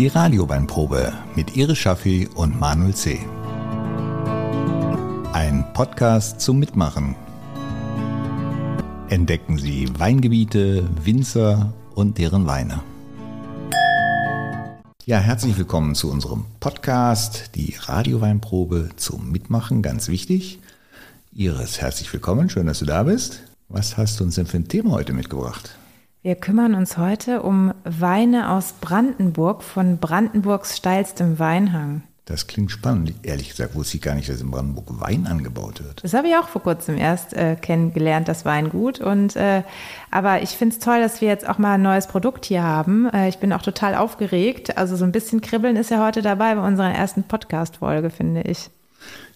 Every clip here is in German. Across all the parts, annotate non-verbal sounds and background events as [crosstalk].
Die Radioweinprobe mit Iris Schaffi und Manuel C. Ein Podcast zum Mitmachen. Entdecken Sie Weingebiete, Winzer und deren Weine. Ja, herzlich willkommen zu unserem Podcast, die Radioweinprobe zum Mitmachen, ganz wichtig. Iris, herzlich willkommen, schön, dass du da bist. Was hast du uns denn für ein Thema heute mitgebracht? Wir kümmern uns heute um Weine aus Brandenburg von Brandenburgs steilstem Weinhang. Das klingt spannend. Ehrlich gesagt wusste ich gar nicht, dass in Brandenburg Wein angebaut wird. Das habe ich auch vor kurzem erst äh, kennengelernt, das Weingut. Und, äh, aber ich finde es toll, dass wir jetzt auch mal ein neues Produkt hier haben. Äh, ich bin auch total aufgeregt. Also so ein bisschen Kribbeln ist ja heute dabei bei unserer ersten Podcast-Folge, finde ich.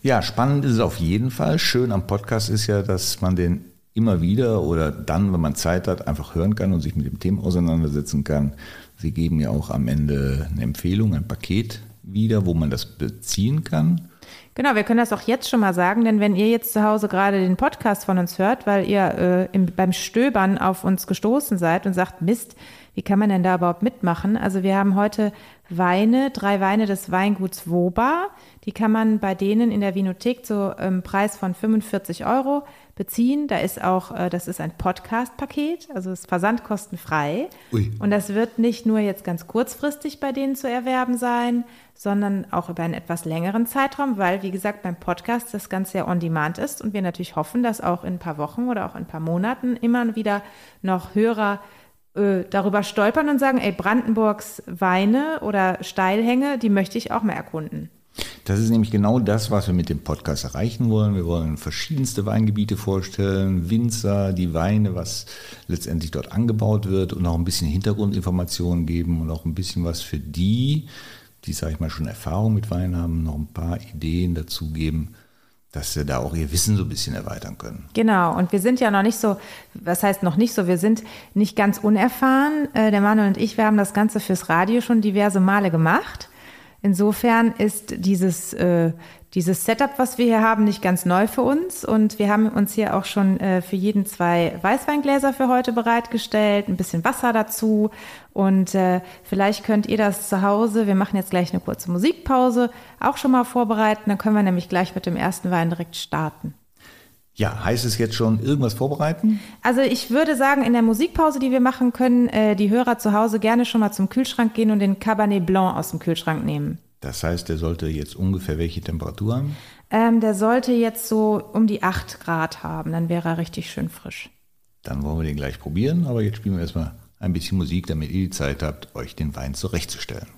Ja, spannend ist es auf jeden Fall. Schön am Podcast ist ja, dass man den immer wieder oder dann, wenn man Zeit hat, einfach hören kann und sich mit dem Thema auseinandersetzen kann. Sie geben ja auch am Ende eine Empfehlung, ein Paket wieder, wo man das beziehen kann. Genau, wir können das auch jetzt schon mal sagen, denn wenn ihr jetzt zu Hause gerade den Podcast von uns hört, weil ihr äh, im, beim Stöbern auf uns gestoßen seid und sagt, Mist, wie kann man denn da überhaupt mitmachen? Also wir haben heute Weine, drei Weine des Weinguts Woba. Die kann man bei denen in der Vinothek zu einem ähm, Preis von 45 Euro beziehen. Da ist auch, äh, das ist ein Podcast-Paket, also ist versandkostenfrei. Ui. Und das wird nicht nur jetzt ganz kurzfristig bei denen zu erwerben sein, sondern auch über einen etwas längeren Zeitraum, weil, wie gesagt, beim Podcast das Ganze ja on demand ist und wir natürlich hoffen, dass auch in ein paar Wochen oder auch in ein paar Monaten immer wieder noch Hörer äh, darüber stolpern und sagen, ey, Brandenburgs Weine oder Steilhänge, die möchte ich auch mal erkunden. Das ist nämlich genau das, was wir mit dem Podcast erreichen wollen. Wir wollen verschiedenste Weingebiete vorstellen, Winzer, die Weine, was letztendlich dort angebaut wird und auch ein bisschen Hintergrundinformationen geben und auch ein bisschen was für die, die, sage ich mal, schon Erfahrung mit Wein haben, noch ein paar Ideen dazu geben, dass sie da auch ihr Wissen so ein bisschen erweitern können. Genau, und wir sind ja noch nicht so, was heißt noch nicht so, wir sind nicht ganz unerfahren. Äh, der Manuel und ich, wir haben das Ganze fürs Radio schon diverse Male gemacht. Insofern ist dieses, äh, dieses Setup, was wir hier haben, nicht ganz neu für uns. Und wir haben uns hier auch schon äh, für jeden zwei Weißweingläser für heute bereitgestellt, ein bisschen Wasser dazu. Und äh, vielleicht könnt ihr das zu Hause, wir machen jetzt gleich eine kurze Musikpause, auch schon mal vorbereiten. Dann können wir nämlich gleich mit dem ersten Wein direkt starten. Ja, heißt es jetzt schon irgendwas vorbereiten? Also ich würde sagen, in der Musikpause, die wir machen können, äh, die Hörer zu Hause gerne schon mal zum Kühlschrank gehen und den Cabernet Blanc aus dem Kühlschrank nehmen. Das heißt, der sollte jetzt ungefähr welche Temperatur haben? Ähm, der sollte jetzt so um die 8 Grad haben, dann wäre er richtig schön frisch. Dann wollen wir den gleich probieren, aber jetzt spielen wir erstmal ein bisschen Musik, damit ihr die Zeit habt, euch den Wein zurechtzustellen.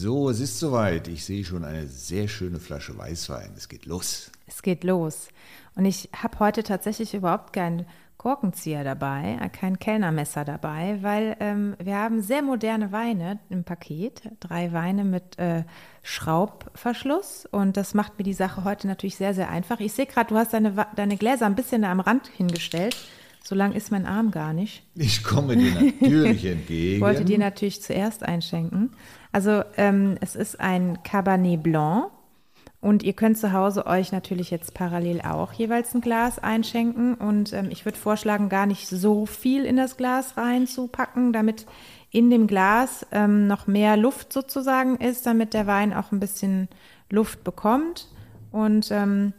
So, es ist soweit. Ich sehe schon eine sehr schöne Flasche Weißwein. Es geht los. Es geht los. Und ich habe heute tatsächlich überhaupt keinen Korkenzieher dabei, äh, kein Kellnermesser dabei, weil ähm, wir haben sehr moderne Weine im Paket. Drei Weine mit äh, Schraubverschluss. Und das macht mir die Sache heute natürlich sehr, sehr einfach. Ich sehe gerade, du hast deine, deine Gläser ein bisschen am Rand hingestellt. So lang ist mein Arm gar nicht. Ich komme dir natürlich [laughs] entgegen. Ich wollte dir natürlich zuerst einschenken. Also ähm, es ist ein Cabernet Blanc und ihr könnt zu Hause euch natürlich jetzt parallel auch jeweils ein Glas einschenken. Und ähm, ich würde vorschlagen, gar nicht so viel in das Glas reinzupacken, damit in dem Glas ähm, noch mehr Luft sozusagen ist, damit der Wein auch ein bisschen Luft bekommt. Und ähm,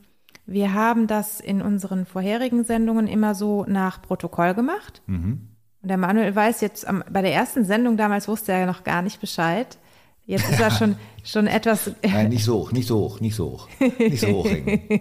wir haben das in unseren vorherigen Sendungen immer so nach Protokoll gemacht. Mhm. Und der Manuel weiß jetzt, am, bei der ersten Sendung damals wusste er ja noch gar nicht Bescheid. Jetzt ist er schon, [laughs] schon etwas. Nein, nicht so hoch, nicht so hoch, nicht so hoch. Nicht so hoch.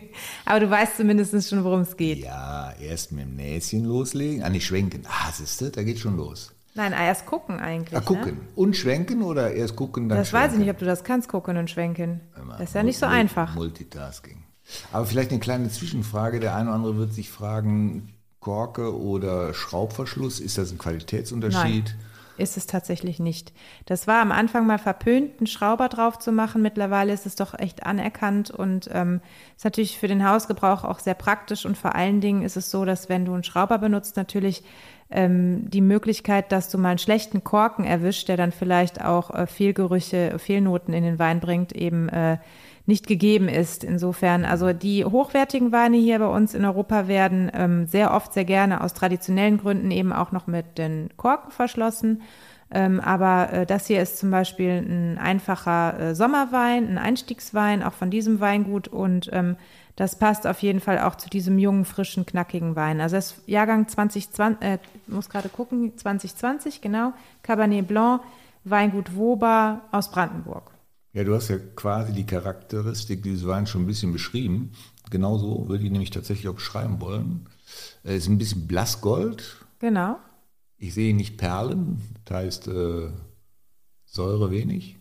[laughs] Aber du weißt zumindest schon, worum es geht. Ja, erst mit dem Näschen loslegen. Ah, nicht schwenken. Ah, siehst du, da geht schon los. Nein, erst gucken eigentlich. Ah, gucken. Ne? Und schwenken oder erst gucken, dann Das schwenken? weiß ich nicht, ob du das kannst, gucken und schwenken. Das ist ja nicht so einfach. Multitasking. Aber vielleicht eine kleine Zwischenfrage. Der eine oder andere wird sich fragen, Korke oder Schraubverschluss, ist das ein Qualitätsunterschied? Nein, ist es tatsächlich nicht. Das war am Anfang mal verpönt, einen Schrauber drauf zu machen. Mittlerweile ist es doch echt anerkannt und ähm, ist natürlich für den Hausgebrauch auch sehr praktisch. Und vor allen Dingen ist es so, dass wenn du einen Schrauber benutzt, natürlich ähm, die Möglichkeit, dass du mal einen schlechten Korken erwischt, der dann vielleicht auch äh, Fehlgerüche, Fehlnoten in den Wein bringt, eben äh, nicht gegeben ist. Insofern, also die hochwertigen Weine hier bei uns in Europa werden ähm, sehr oft, sehr gerne aus traditionellen Gründen eben auch noch mit den Korken verschlossen. Ähm, aber äh, das hier ist zum Beispiel ein einfacher äh, Sommerwein, ein Einstiegswein, auch von diesem Weingut und ähm, das passt auf jeden Fall auch zu diesem jungen, frischen, knackigen Wein. Also das Jahrgang 2020, äh, muss gerade gucken, 2020, genau, Cabernet Blanc, Weingut Woba aus Brandenburg. Ja, du hast ja quasi die Charakteristik dieses Weins schon ein bisschen beschrieben. Genauso würde ich nämlich tatsächlich auch beschreiben wollen. Es ist ein bisschen Blassgold. Genau. Ich sehe nicht Perlen, das heißt äh, Säure wenig.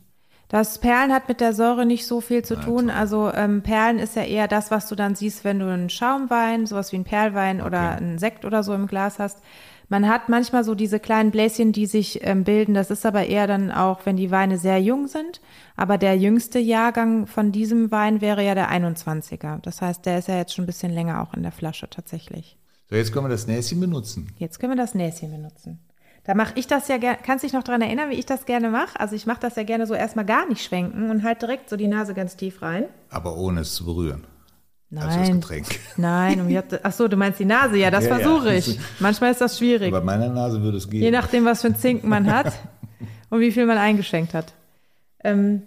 Das Perlen hat mit der Säure nicht so viel zu tun. Also ähm, Perlen ist ja eher das, was du dann siehst, wenn du einen Schaumwein, sowas wie einen Perlwein okay. oder einen Sekt oder so im Glas hast. Man hat manchmal so diese kleinen Bläschen, die sich ähm, bilden. Das ist aber eher dann auch, wenn die Weine sehr jung sind. Aber der jüngste Jahrgang von diesem Wein wäre ja der 21er. Das heißt, der ist ja jetzt schon ein bisschen länger auch in der Flasche tatsächlich. So, jetzt können wir das Näschen benutzen. Jetzt können wir das Näschen benutzen. Da mache ich das ja gerne. Kannst du dich noch daran erinnern, wie ich das gerne mache? Also ich mache das ja gerne so erstmal gar nicht schwenken und halt direkt so die Nase ganz tief rein. Aber ohne es zu berühren. Nein. Also das Getränk. [laughs] Nein, um ach so, du meinst die Nase, ja, das ja, versuche ja. ich. [laughs] Manchmal ist das schwierig. Bei meiner Nase würde es gehen. Je nachdem, was für ein Zinken man hat [laughs] und wie viel man eingeschenkt hat. Ähm,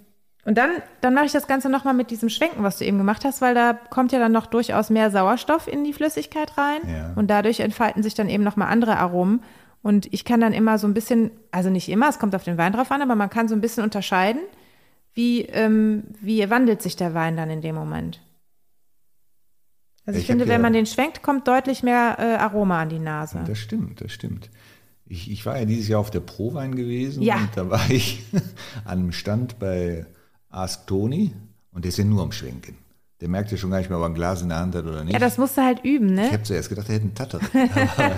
und dann, dann mache ich das Ganze nochmal mit diesem Schwenken, was du eben gemacht hast, weil da kommt ja dann noch durchaus mehr Sauerstoff in die Flüssigkeit rein. Ja. Und dadurch entfalten sich dann eben nochmal andere Aromen. Und ich kann dann immer so ein bisschen, also nicht immer, es kommt auf den Wein drauf an, aber man kann so ein bisschen unterscheiden, wie, ähm, wie wandelt sich der Wein dann in dem Moment. Also ich, ich finde, wenn man den schwenkt, kommt deutlich mehr äh, Aroma an die Nase. Das stimmt, das stimmt. Ich, ich war ja dieses Jahr auf der Prowein gewesen ja. und da war ich [laughs] an einem Stand bei Ask Tony und der ist ja nur am Schwenken. Der merkt ja schon gar nicht mehr, ob er ein Glas in der Hand hat oder nicht. Ja, das musst du halt üben, ne? Ich habe zuerst gedacht, er hätte einen Tatter. [laughs] aber,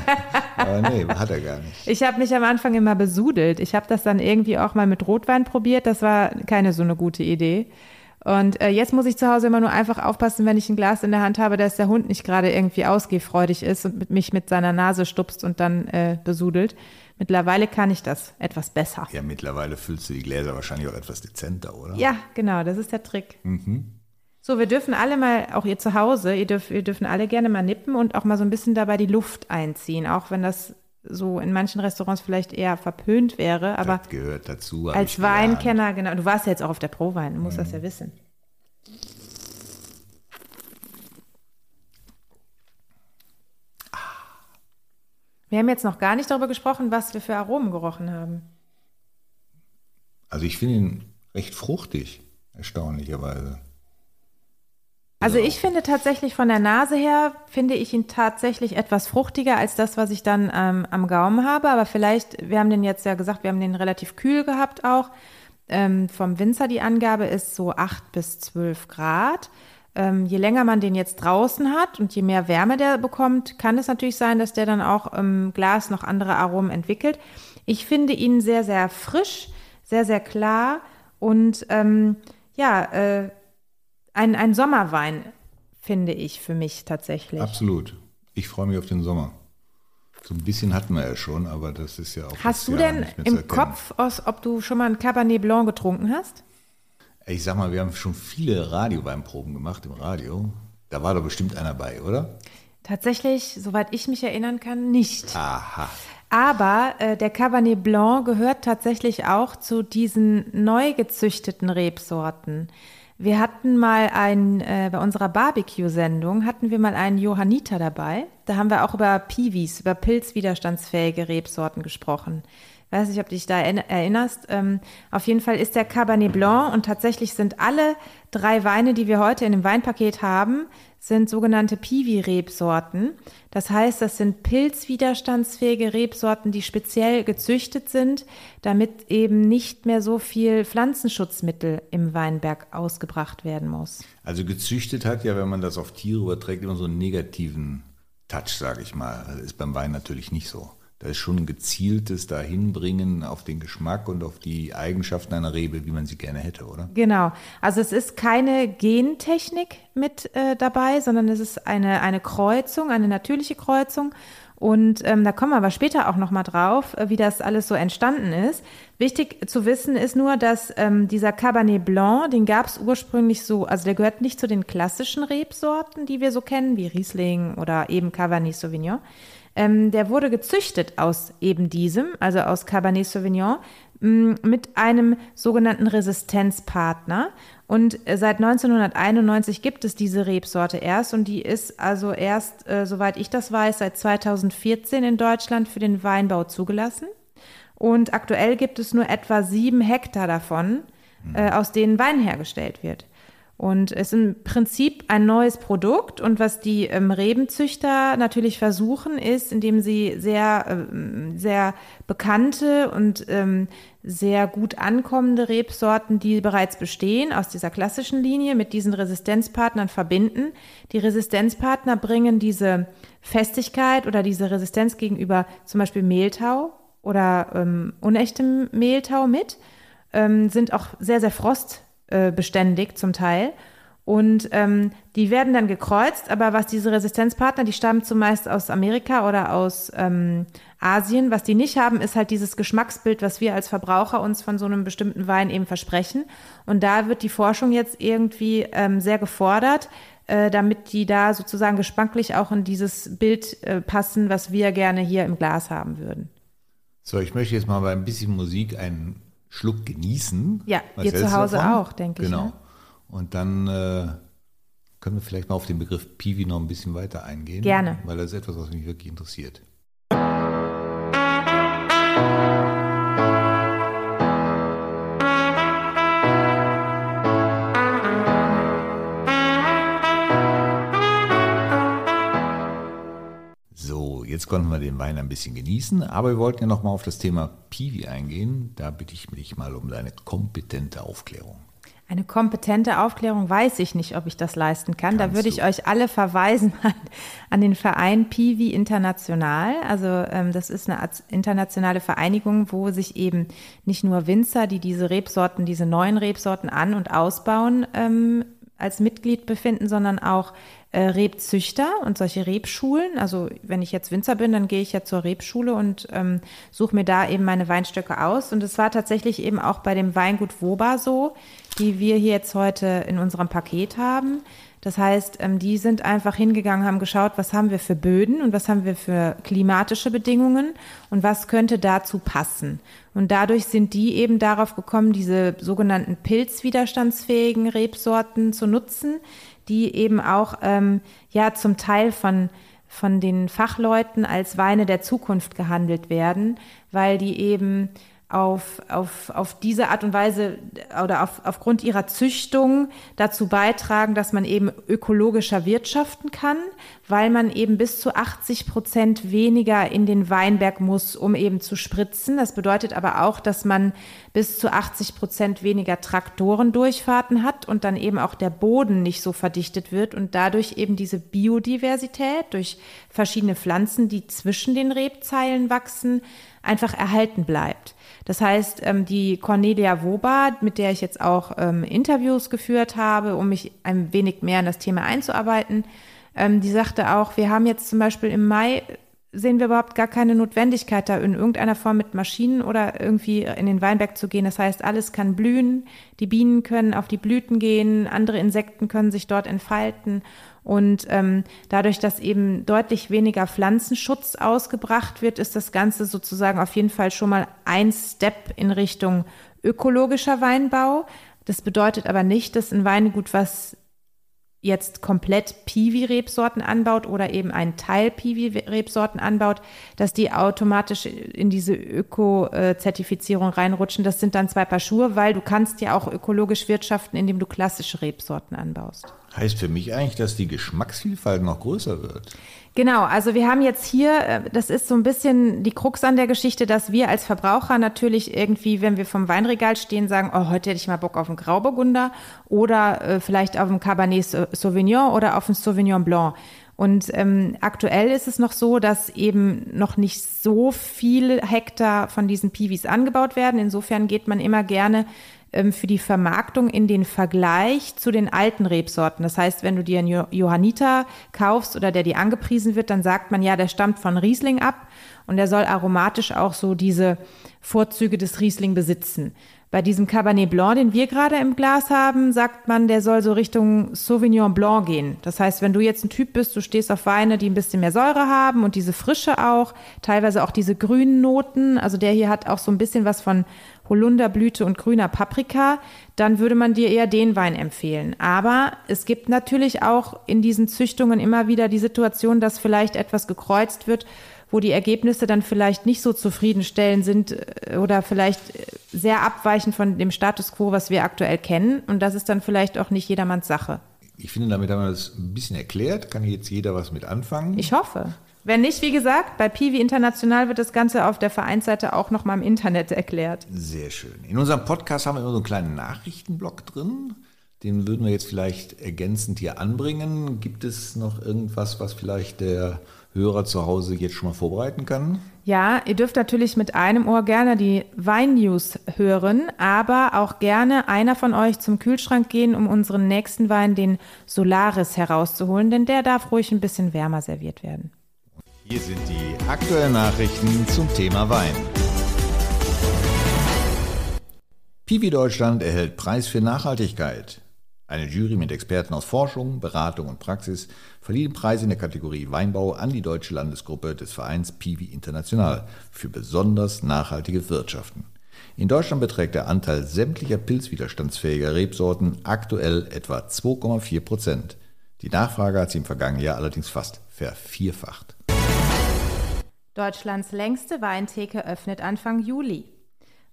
aber nee, hat er gar nicht. Ich habe mich am Anfang immer besudelt. Ich habe das dann irgendwie auch mal mit Rotwein probiert. Das war keine so eine gute Idee. Und äh, jetzt muss ich zu Hause immer nur einfach aufpassen, wenn ich ein Glas in der Hand habe, dass der Hund nicht gerade irgendwie ausgehfreudig ist und mit mich mit seiner Nase stupst und dann äh, besudelt. Mittlerweile kann ich das etwas besser. Ja, mittlerweile füllst du die Gläser wahrscheinlich auch etwas dezenter, oder? Ja, genau, das ist der Trick. Mhm. So, wir dürfen alle mal, auch ihr zu Hause, ihr, dürft, ihr dürfen alle gerne mal nippen und auch mal so ein bisschen dabei die Luft einziehen, auch wenn das so in manchen Restaurants vielleicht eher verpönt wäre, aber das gehört dazu. Als Weinkenner, genau, du warst ja jetzt auch auf der Prowein, du musst mhm. das ja wissen. Wir haben jetzt noch gar nicht darüber gesprochen, was wir für Aromen gerochen haben. Also ich finde ihn recht fruchtig, erstaunlicherweise. Also ich finde tatsächlich von der Nase her, finde ich ihn tatsächlich etwas fruchtiger als das, was ich dann ähm, am Gaumen habe. Aber vielleicht, wir haben den jetzt ja gesagt, wir haben den relativ kühl gehabt auch. Ähm, vom Winzer die Angabe ist so 8 bis 12 Grad. Ähm, je länger man den jetzt draußen hat und je mehr Wärme der bekommt, kann es natürlich sein, dass der dann auch im Glas noch andere Aromen entwickelt. Ich finde ihn sehr, sehr frisch, sehr, sehr klar und ähm, ja, äh, ein, ein Sommerwein, finde ich für mich tatsächlich. Absolut. Ich freue mich auf den Sommer. So ein bisschen hatten wir ja schon, aber das ist ja auch. Hast du denn im Kopf, aus, ob du schon mal ein Cabernet Blanc getrunken hast? Ich sag mal, wir haben schon viele Radioweinproben gemacht im Radio. Da war doch bestimmt einer bei, oder? Tatsächlich, soweit ich mich erinnern kann, nicht. Aha. Aber äh, der Cabernet Blanc gehört tatsächlich auch zu diesen neu gezüchteten Rebsorten. Wir hatten mal ein, äh, bei unserer Barbecue-Sendung hatten wir mal einen Johanniter dabei. Da haben wir auch über Piwis, über pilzwiderstandsfähige Rebsorten gesprochen. Weiß nicht, ob du dich da erinnerst. Ähm, auf jeden Fall ist der Cabernet Blanc und tatsächlich sind alle drei Weine, die wir heute in dem Weinpaket haben, sind sogenannte Piwi-Rebsorten. Das heißt, das sind pilzwiderstandsfähige Rebsorten, die speziell gezüchtet sind, damit eben nicht mehr so viel Pflanzenschutzmittel im Weinberg ausgebracht werden muss. Also gezüchtet hat ja, wenn man das auf Tiere überträgt, immer so einen negativen Touch, sage ich mal. Das ist beim Wein natürlich nicht so. Da ist schon ein gezieltes Dahinbringen auf den Geschmack und auf die Eigenschaften einer Rebe, wie man sie gerne hätte, oder? Genau. Also es ist keine Gentechnik mit äh, dabei, sondern es ist eine, eine Kreuzung, eine natürliche Kreuzung. Und ähm, da kommen wir aber später auch nochmal drauf, äh, wie das alles so entstanden ist. Wichtig zu wissen ist nur, dass ähm, dieser Cabernet Blanc, den gab es ursprünglich so, also der gehört nicht zu den klassischen Rebsorten, die wir so kennen, wie Riesling oder eben Cabernet Sauvignon. Ähm, der wurde gezüchtet aus eben diesem, also aus Cabernet Sauvignon, mit einem sogenannten Resistenzpartner. Und äh, seit 1991 gibt es diese Rebsorte erst und die ist also erst, äh, soweit ich das weiß, seit 2014 in Deutschland für den Weinbau zugelassen. Und aktuell gibt es nur etwa sieben Hektar davon, äh, aus denen Wein hergestellt wird. Und es ist im Prinzip ein neues Produkt. Und was die ähm, Rebenzüchter natürlich versuchen, ist, indem sie sehr, ähm, sehr bekannte und ähm, sehr gut ankommende Rebsorten, die bereits bestehen, aus dieser klassischen Linie mit diesen Resistenzpartnern verbinden. Die Resistenzpartner bringen diese Festigkeit oder diese Resistenz gegenüber zum Beispiel Mehltau oder ähm, unechtem Mehltau mit, ähm, sind auch sehr, sehr frost äh, beständig zum Teil. Und ähm, die werden dann gekreuzt, aber was diese Resistenzpartner, die stammen zumeist aus Amerika oder aus ähm, Asien. Was die nicht haben, ist halt dieses Geschmacksbild, was wir als Verbraucher uns von so einem bestimmten Wein eben versprechen. Und da wird die Forschung jetzt irgendwie ähm, sehr gefordert, äh, damit die da sozusagen geschmacklich auch in dieses Bild äh, passen, was wir gerne hier im Glas haben würden. So, ich möchte jetzt mal bei ein bisschen Musik einen Schluck genießen. Ja, Was ihr zu Hause davon? auch, denke genau. ich. Genau. Ne? Und dann äh, können wir vielleicht mal auf den Begriff Piwi noch ein bisschen weiter eingehen. Gerne. Weil das ist etwas, was mich wirklich interessiert. Jetzt konnten wir den Wein ein bisschen genießen, aber wir wollten ja noch mal auf das Thema Piwi eingehen. Da bitte ich mich mal um deine kompetente Aufklärung. Eine kompetente Aufklärung weiß ich nicht, ob ich das leisten kann. Kannst da würde ich du. euch alle verweisen an, an den Verein Piwi International. Also ähm, das ist eine internationale Vereinigung, wo sich eben nicht nur Winzer, die diese Rebsorten, diese neuen Rebsorten an- und ausbauen, ähm, als Mitglied befinden, sondern auch äh, Rebzüchter und solche Rebschulen. Also wenn ich jetzt Winzer bin, dann gehe ich ja zur Rebschule und ähm, suche mir da eben meine Weinstöcke aus. Und es war tatsächlich eben auch bei dem Weingut Woba so, die wir hier jetzt heute in unserem Paket haben. Das heißt, ähm, die sind einfach hingegangen, haben geschaut, was haben wir für Böden und was haben wir für klimatische Bedingungen und was könnte dazu passen. Und dadurch sind die eben darauf gekommen, diese sogenannten pilzwiderstandsfähigen Rebsorten zu nutzen, die eben auch ähm, ja zum Teil von von den Fachleuten als Weine der Zukunft gehandelt werden, weil die eben auf, auf, auf diese Art und Weise oder auf, aufgrund ihrer Züchtung dazu beitragen, dass man eben ökologischer wirtschaften kann, weil man eben bis zu 80 Prozent weniger in den Weinberg muss, um eben zu spritzen. Das bedeutet aber auch, dass man bis zu 80 Prozent weniger Traktorendurchfahrten hat und dann eben auch der Boden nicht so verdichtet wird und dadurch eben diese Biodiversität durch verschiedene Pflanzen, die zwischen den Rebzeilen wachsen, einfach erhalten bleibt. Das heißt, ähm, die Cornelia Woba, mit der ich jetzt auch ähm, Interviews geführt habe, um mich ein wenig mehr in das Thema einzuarbeiten, ähm, die sagte auch, wir haben jetzt zum Beispiel im Mai sehen wir überhaupt gar keine Notwendigkeit, da in irgendeiner Form mit Maschinen oder irgendwie in den Weinberg zu gehen. Das heißt, alles kann blühen, die Bienen können auf die Blüten gehen, andere Insekten können sich dort entfalten und ähm, dadurch, dass eben deutlich weniger Pflanzenschutz ausgebracht wird, ist das Ganze sozusagen auf jeden Fall schon mal ein Step in Richtung ökologischer Weinbau. Das bedeutet aber nicht, dass ein Weingut, was jetzt komplett Piwi-Rebsorten anbaut oder eben einen Teil Piwi-Rebsorten anbaut, dass die automatisch in diese Öko-Zertifizierung reinrutschen. Das sind dann zwei Paar Schuhe, weil du kannst ja auch ökologisch wirtschaften, indem du klassische Rebsorten anbaust. Heißt für mich eigentlich, dass die Geschmacksvielfalt noch größer wird. Genau, also wir haben jetzt hier, äh, das ist so ein bisschen die Krux an der Geschichte, dass wir als Verbraucher natürlich irgendwie, wenn wir vom Weinregal stehen, sagen, oh, heute hätte ich mal Bock auf einen Grauburgunder oder äh, vielleicht auf einen Cabernet Sauvignon oder auf einen Sauvignon Blanc. Und ähm, aktuell ist es noch so, dass eben noch nicht so viel Hektar von diesen Piwis angebaut werden. Insofern geht man immer gerne für die Vermarktung in den Vergleich zu den alten Rebsorten. Das heißt, wenn du dir einen Johanniter kaufst oder der dir angepriesen wird, dann sagt man ja, der stammt von Riesling ab und der soll aromatisch auch so diese Vorzüge des Riesling besitzen. Bei diesem Cabernet Blanc, den wir gerade im Glas haben, sagt man, der soll so Richtung Sauvignon Blanc gehen. Das heißt, wenn du jetzt ein Typ bist, du stehst auf Weine, die ein bisschen mehr Säure haben und diese Frische auch, teilweise auch diese grünen Noten, also der hier hat auch so ein bisschen was von Holunderblüte und grüner Paprika, dann würde man dir eher den Wein empfehlen. Aber es gibt natürlich auch in diesen Züchtungen immer wieder die Situation, dass vielleicht etwas gekreuzt wird wo die Ergebnisse dann vielleicht nicht so zufriedenstellend sind äh, oder vielleicht äh, sehr abweichen von dem Status quo, was wir aktuell kennen. Und das ist dann vielleicht auch nicht jedermanns Sache. Ich finde, damit haben wir das ein bisschen erklärt. Kann jetzt jeder was mit anfangen? Ich hoffe. Wenn nicht, wie gesagt, bei Piwi International wird das Ganze auf der Vereinsseite auch nochmal im Internet erklärt. Sehr schön. In unserem Podcast haben wir immer so einen kleinen Nachrichtenblock drin. Den würden wir jetzt vielleicht ergänzend hier anbringen. Gibt es noch irgendwas, was vielleicht der Hörer zu Hause jetzt schon mal vorbereiten kann? Ja, ihr dürft natürlich mit einem Ohr gerne die Wein-News hören, aber auch gerne einer von euch zum Kühlschrank gehen, um unseren nächsten Wein, den Solaris, herauszuholen, denn der darf ruhig ein bisschen wärmer serviert werden. Hier sind die aktuellen Nachrichten zum Thema Wein. Piwi Deutschland erhält Preis für Nachhaltigkeit. Eine Jury mit Experten aus Forschung, Beratung und Praxis verlieh den Preis in der Kategorie Weinbau an die deutsche Landesgruppe des Vereins Piwi International für besonders nachhaltige Wirtschaften. In Deutschland beträgt der Anteil sämtlicher pilzwiderstandsfähiger Rebsorten aktuell etwa 2,4 Prozent. Die Nachfrage hat sich im vergangenen Jahr allerdings fast vervierfacht. Deutschlands längste Weintheke öffnet Anfang Juli.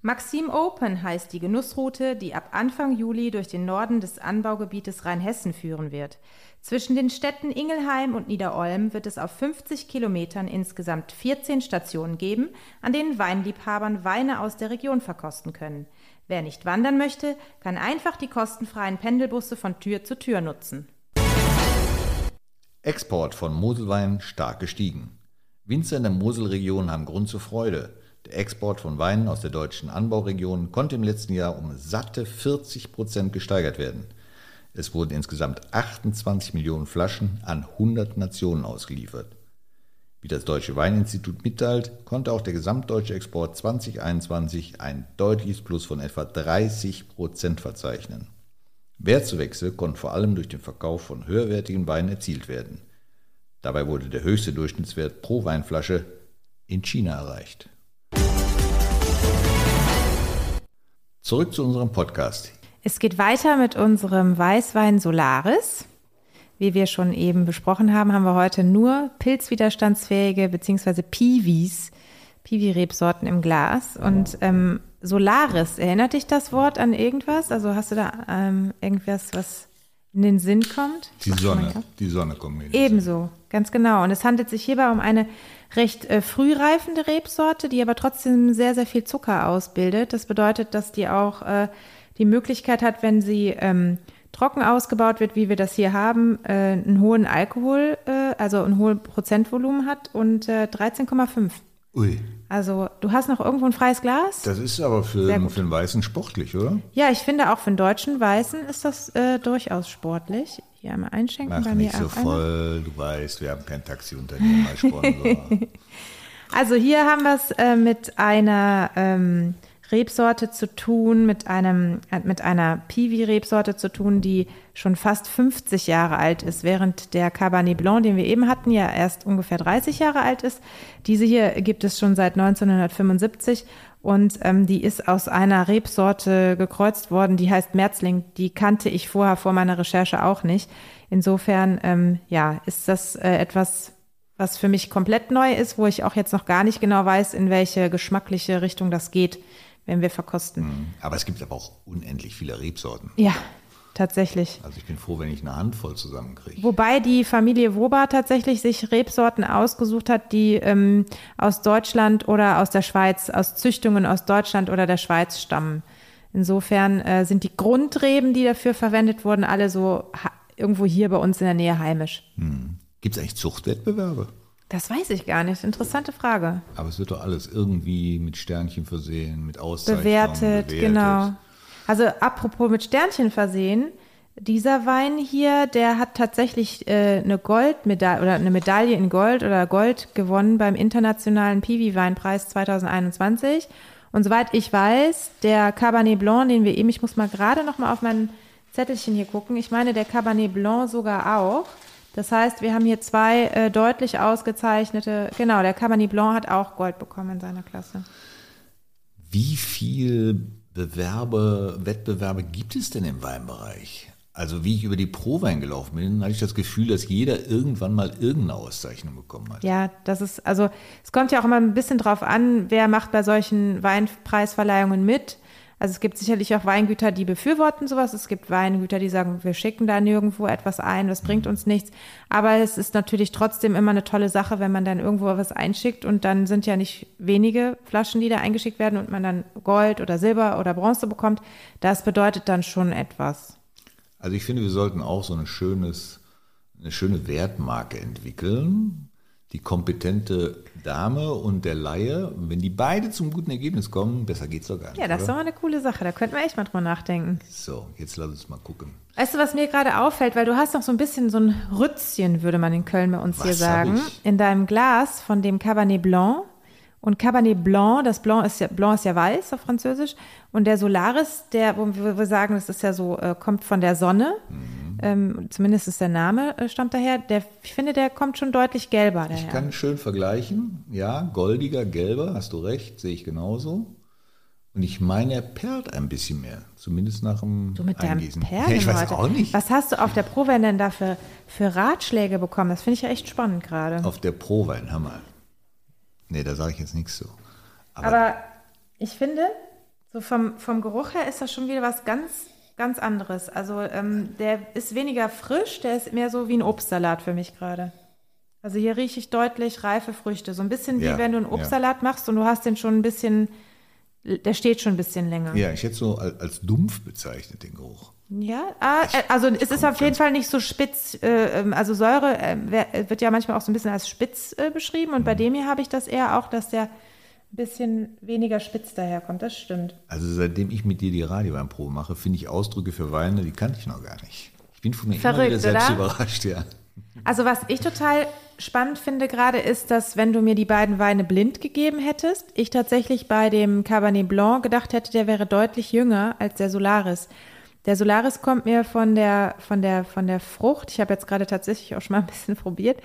Maxim Open heißt die Genussroute, die ab Anfang Juli durch den Norden des Anbaugebietes Rheinhessen führen wird. Zwischen den Städten Ingelheim und Niederolm wird es auf 50 Kilometern insgesamt 14 Stationen geben, an denen Weinliebhabern Weine aus der Region verkosten können. Wer nicht wandern möchte, kann einfach die kostenfreien Pendelbusse von Tür zu Tür nutzen. Export von Moselwein stark gestiegen. Winzer in der Moselregion haben Grund zur Freude. Der Export von Weinen aus der deutschen Anbauregion konnte im letzten Jahr um satte 40 Prozent gesteigert werden. Es wurden insgesamt 28 Millionen Flaschen an 100 Nationen ausgeliefert. Wie das Deutsche Weininstitut mitteilt, konnte auch der gesamtdeutsche Export 2021 ein deutliches Plus von etwa 30 Prozent verzeichnen. Wertzuwächse konnten vor allem durch den Verkauf von höherwertigen Weinen erzielt werden. Dabei wurde der höchste Durchschnittswert pro Weinflasche in China erreicht. Zurück zu unserem Podcast. Es geht weiter mit unserem Weißwein Solaris. Wie wir schon eben besprochen haben, haben wir heute nur pilzwiderstandsfähige bzw. Piwis, Piwi-Rebsorten im Glas. Und ähm, Solaris, erinnert dich das Wort an irgendwas? Also hast du da ähm, irgendwas, was in den Sinn kommt? Die Sonne, die Sonne kommt mir. Ebenso, ganz genau. Und es handelt sich hierbei um eine recht äh, frühreifende Rebsorte, die aber trotzdem sehr, sehr viel Zucker ausbildet. Das bedeutet, dass die auch äh, die Möglichkeit hat, wenn sie ähm, trocken ausgebaut wird, wie wir das hier haben, äh, einen hohen Alkohol, äh, also ein hohes Prozentvolumen hat und äh, 13,5. Ui. Also du hast noch irgendwo ein freies Glas? Das ist aber für, für einen Weißen sportlich, oder? Ja, ich finde auch für einen deutschen Weißen ist das äh, durchaus sportlich. Hier einmal einschenken. Mach bei nicht mir so voll, du weißt, wir haben kein [laughs] Sponsor. also hier haben wir es äh, mit einer ähm, Rebsorte zu tun, mit, einem, äh, mit einer Piwi-Rebsorte zu tun, die schon fast 50 Jahre alt ist, während der Cabernet Blanc, den wir eben hatten, ja erst ungefähr 30 Jahre alt ist. Diese hier gibt es schon seit 1975 und ähm, die ist aus einer Rebsorte gekreuzt worden, die heißt Merzling. Die kannte ich vorher vor meiner Recherche auch nicht. Insofern, ähm, ja, ist das äh, etwas, was für mich komplett neu ist, wo ich auch jetzt noch gar nicht genau weiß, in welche geschmackliche Richtung das geht wenn wir verkosten. Mhm. Aber es gibt aber auch unendlich viele Rebsorten. Ja, tatsächlich. Also ich bin froh, wenn ich eine Handvoll zusammenkriege. Wobei die Familie Woba tatsächlich sich Rebsorten ausgesucht hat, die ähm, aus Deutschland oder aus der Schweiz, aus Züchtungen aus Deutschland oder der Schweiz stammen. Insofern äh, sind die Grundreben, die dafür verwendet wurden, alle so irgendwo hier bei uns in der Nähe heimisch. Hm. Gibt es eigentlich Zuchtwettbewerbe? Das weiß ich gar nicht. Interessante Frage. Aber es wird doch alles irgendwie mit Sternchen versehen, mit Auszeichnungen Bewertet, bewertet. genau. Also apropos mit Sternchen versehen, dieser Wein hier, der hat tatsächlich äh, eine Goldmedaille oder eine Medaille in Gold oder Gold gewonnen beim internationalen Piwi-Weinpreis 2021. Und soweit ich weiß, der Cabernet Blanc, den wir eben, ich muss mal gerade noch mal auf mein Zettelchen hier gucken. Ich meine, der Cabernet Blanc sogar auch. Das heißt, wir haben hier zwei äh, deutlich ausgezeichnete, genau, der Cabernet Blanc hat auch Gold bekommen in seiner Klasse. Wie viel Bewerbe, Wettbewerbe gibt es denn im Weinbereich? Also wie ich über die Prowein gelaufen bin, hatte ich das Gefühl, dass jeder irgendwann mal irgendeine Auszeichnung bekommen hat. Ja, das ist, also es kommt ja auch immer ein bisschen drauf an, wer macht bei solchen Weinpreisverleihungen mit. Also es gibt sicherlich auch Weingüter, die befürworten sowas. Es gibt Weingüter, die sagen, wir schicken da nirgendwo etwas ein, das bringt uns nichts. Aber es ist natürlich trotzdem immer eine tolle Sache, wenn man dann irgendwo was einschickt und dann sind ja nicht wenige Flaschen, die da eingeschickt werden und man dann Gold oder Silber oder Bronze bekommt. Das bedeutet dann schon etwas. Also ich finde, wir sollten auch so ein schönes, eine schöne Wertmarke entwickeln. Die kompetente Dame und der Laie, wenn die beide zum guten Ergebnis kommen, besser geht's doch gar nicht. Ja, das ist doch mal eine coole Sache. Da könnten wir echt mal drüber nachdenken. So, jetzt lass uns mal gucken. Weißt du, was mir gerade auffällt, weil du hast noch so ein bisschen so ein Rützchen, würde man in Köln bei uns Was hier sagen, in deinem Glas von dem Cabernet Blanc. Und Cabernet Blanc, das Blanc ist ja, Blanc ist ja weiß auf Französisch. Und der Solaris, der, wo wir sagen, das ist ja so, äh, kommt von der Sonne. Mhm. Ähm, zumindest ist der Name, äh, stammt daher. Der, ich finde, der kommt schon deutlich gelber daher. Ich kann schön vergleichen. Ja, goldiger, gelber, hast du recht, sehe ich genauso. Und ich meine, er perlt ein bisschen mehr. Zumindest nach dem Du mit deinem Eingießen. Perlen [laughs] ja, ich weiß heute. auch nicht. Was hast du auf der Probe denn da für, für Ratschläge bekommen? Das finde ich ja echt spannend gerade. Auf der Prowein, Hammer. Nee, da sage ich jetzt nichts zu. Aber, Aber ich finde, so vom, vom Geruch her ist das schon wieder was ganz, ganz anderes. Also ähm, der ist weniger frisch, der ist mehr so wie ein Obstsalat für mich gerade. Also hier rieche ich deutlich reife Früchte. So ein bisschen wie Ja, wenn du einen ja. Obstsalat machst und du hast den schon ein bisschen, der steht schon ein bisschen länger. ja, ich hätte so als, als dumpf bezeichnet, den Geruch. Ja, ah, äh, also es ist auf jeden Fall nicht so spitz, äh, ähm, also Säure äh, wer- wird ja manchmal auch so ein bisschen als spitz äh, beschrieben und bei dem hier habe ich das eher auch, dass der ein bisschen weniger spitz daherkommt, das stimmt. Also seitdem ich mit dir die Radioweinprobe mache, finde ich Ausdrücke für Weine, die kannte ich noch gar nicht. Ich bin von mir immer Verrückt, wieder selbst oder? überrascht, ja. Also was ich total spannend finde gerade ist, dass wenn du mir die beiden Weine blind gegeben hättest, ich tatsächlich bei dem Cabernet Blanc gedacht hätte, der wäre deutlich jünger als der Solaris. Der Solaris kommt mir von der, von der, von der Frucht, ich habe jetzt gerade tatsächlich auch schon mal ein bisschen [laughs] probiert,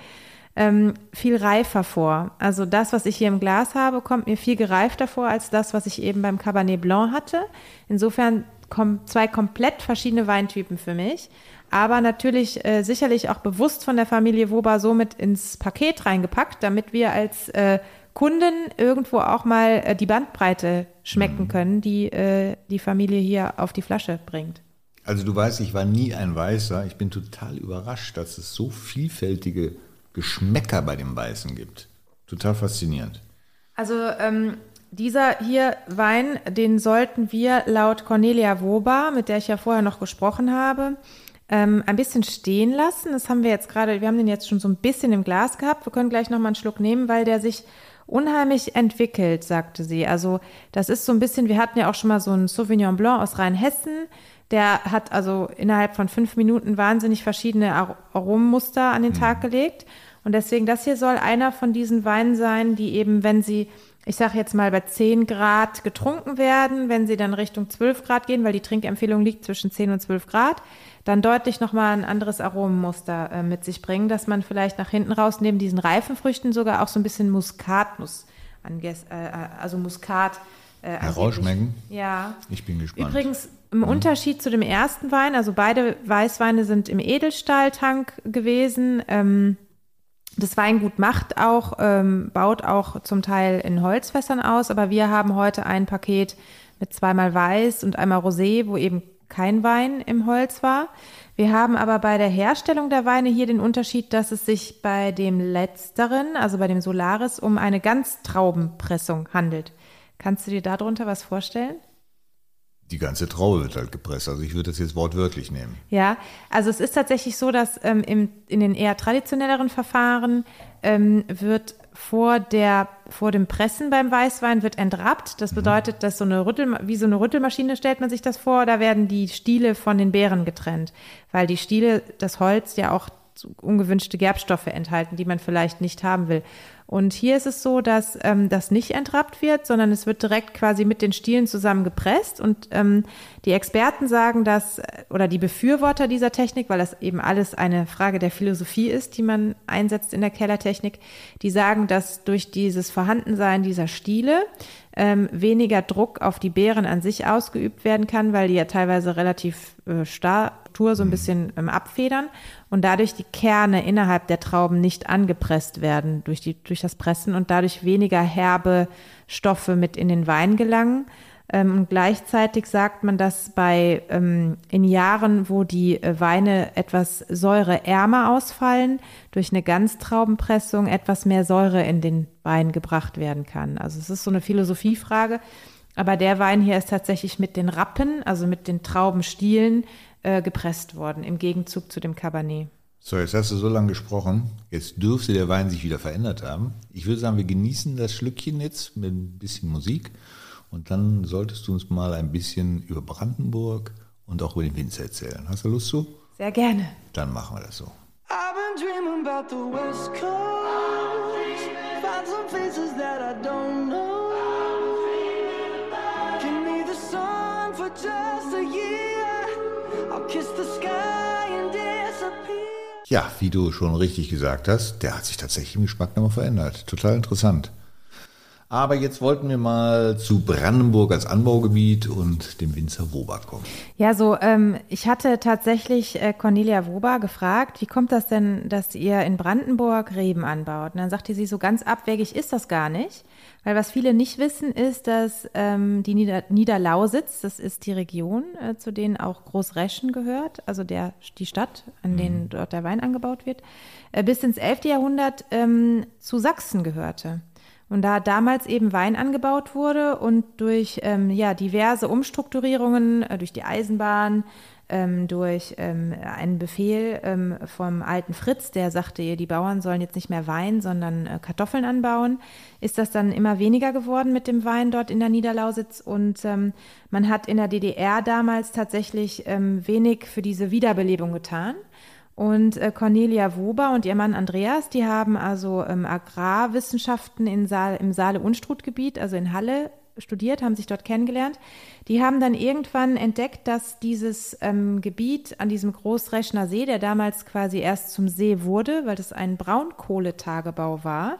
ähm, viel reifer vor. Also das, was ich hier im Glas habe, kommt mir viel gereifter vor als das, was ich eben beim Cabernet Blanc hatte. Insofern kommen zwei komplett verschiedene Weintypen für mich. Aber natürlich äh, sicherlich auch bewusst von der Familie Woba somit ins Paket reingepackt, damit wir als äh, Kunden irgendwo auch mal äh, die Bandbreite schmecken können, die äh, die Familie hier auf die Flasche bringt. Also du weißt, ich war nie ein Weißer. Ich bin total überrascht, dass es so vielfältige Geschmäcker bei dem Weißen gibt. Total faszinierend. Also ähm, dieser hier Wein, den sollten wir laut Cornelia Woba, mit der ich ja vorher noch gesprochen habe, ähm, ein bisschen stehen lassen. Das haben wir jetzt gerade, wir haben den jetzt schon so ein bisschen im Glas gehabt. Wir können gleich noch mal einen Schluck nehmen, weil der sich unheimlich entwickelt, sagte sie. Also das ist so ein bisschen, wir hatten ja auch schon mal so einen Sauvignon Blanc aus Rheinhessen. Der hat also innerhalb von fünf Minuten wahnsinnig verschiedene Ar Aromenmuster an den Tag gelegt. Und deswegen, das hier soll einer von diesen Weinen sein, die eben, wenn sie, ich sage jetzt mal, bei 10 Grad getrunken werden, wenn sie dann Richtung 12 Grad gehen, weil die Trinkempfehlung liegt zwischen 10 und 12 Grad, dann deutlich nochmal ein anderes Aromenmuster äh, mit sich bringen, dass man vielleicht nach hinten raus neben diesen reifen Früchten sogar auch so ein bisschen Muskatnuss anges äh, also Muskat äh, Herausschmecken? Ja. Ich bin gespannt. Übrigens, im Unterschied zu dem ersten Wein, also beide Weißweine sind im Edelstahltank gewesen. Ähm, das Weingut macht auch, ähm, baut auch zum Teil in Holzfässern aus, aber wir haben heute ein Paket mit zweimal Weiß und einmal Rosé, wo eben kein Wein im Holz war. Wir haben aber bei der Herstellung der Weine hier den Unterschied, dass es sich bei dem letzteren, also bei dem Solaris, um eine Ganztraubenpressung handelt. Kannst du dir darunter was vorstellen? Die ganze Traube wird halt gepresst. Also ich würde das jetzt wortwörtlich nehmen. Ja, also es ist tatsächlich so, dass ähm, im, in den eher traditionelleren Verfahren ähm, wird vor, der, vor dem Pressen beim Weißwein wird entrappt. Das mhm. bedeutet, dass so eine Rüttel, wie so eine Rüttelmaschine stellt man sich das vor, da werden die Stiele von den Beeren getrennt, weil die Stiele, das Holz ja auch ungewünschte Gerbstoffe enthalten, die man vielleicht nicht haben will. Und hier ist es so, dass ähm, das nicht entrappt wird, sondern es wird direkt quasi mit den Stielen zusammen gepresst. Und ähm, die Experten sagen, dass, oder die Befürworter dieser Technik, weil das eben alles eine Frage der Philosophie ist, die man einsetzt in der Kellertechnik, die sagen, dass durch dieses Vorhandensein dieser Stiele ähm, weniger Druck auf die Beeren an sich ausgeübt werden kann, weil die ja teilweise relativ äh, starr so ein mhm. bisschen ähm, abfedern und dadurch die Kerne innerhalb der Trauben nicht angepresst werden durch, die, durch das Pressen und dadurch weniger herbe Stoffe mit in den Wein gelangen. Ähm, und gleichzeitig sagt man, dass bei ähm, in Jahren, wo die äh, Weine etwas säureärmer ausfallen, durch eine Ganztraubenpressung etwas mehr Säure in den Wein gebracht werden kann. Also es ist so eine Philosophiefrage. Aber der Wein hier ist tatsächlich mit den Rappen, also mit den Traubenstielen, äh, gepresst worden, im Gegenzug zu dem Cabernet. So, jetzt hast du so lange gesprochen. Jetzt dürfte der Wein sich wieder verändert haben. Ich würde sagen, wir genießen das Schlückchen jetzt mit ein bisschen Musik. Und dann solltest du uns mal ein bisschen über Brandenburg und auch über den Winzer erzählen. Hast du Lust zu? Sehr gerne. Dann machen wir das so. I've been dreaming about the West Coast. Find some faces that I don't know. Give me the sun for just Ja, wie du schon richtig gesagt hast, der hat sich tatsächlich im Geschmack nochmal verändert. Total interessant. Aber jetzt wollten wir mal zu Brandenburg als Anbaugebiet und dem Winzer Woba kommen. Ja, so, ähm, ich hatte tatsächlich äh, Cornelia Woba gefragt, wie kommt das denn, dass ihr in Brandenburg Reben anbaut? Und dann sagte sie, so ganz abwegig ist das gar nicht. Weil was viele nicht wissen, ist, dass ähm, die Nieder Niederlausitz, das ist die Region, äh, zu denen auch Großreschen gehört, also der, die Stadt, an mhm. denen dort der Wein angebaut wird, äh, bis ins 11. Jahrhundert ähm, zu Sachsen gehörte. Und da damals eben Wein angebaut wurde und durch ähm, ja, diverse Umstrukturierungen, äh, durch die Eisenbahn, ähm, durch ähm, einen Befehl ähm, vom alten Fritz, der sagte, die Bauern sollen jetzt nicht mehr Wein, sondern äh, Kartoffeln anbauen, ist das dann immer weniger geworden mit dem Wein dort in der Niederlausitz. Und ähm, man hat in der DDR damals tatsächlich ähm, wenig für diese Wiederbelebung getan. Und äh, Cornelia Wober und ihr Mann Andreas, die haben also ähm, Agrarwissenschaften in Saal, im Saale-Unstrut-Gebiet, also in Halle, studiert, haben sich dort kennengelernt. Die haben dann irgendwann entdeckt, dass dieses ähm, Gebiet an diesem Großreschner See, der damals quasi erst zum See wurde, weil das ein Braunkohletagebau war,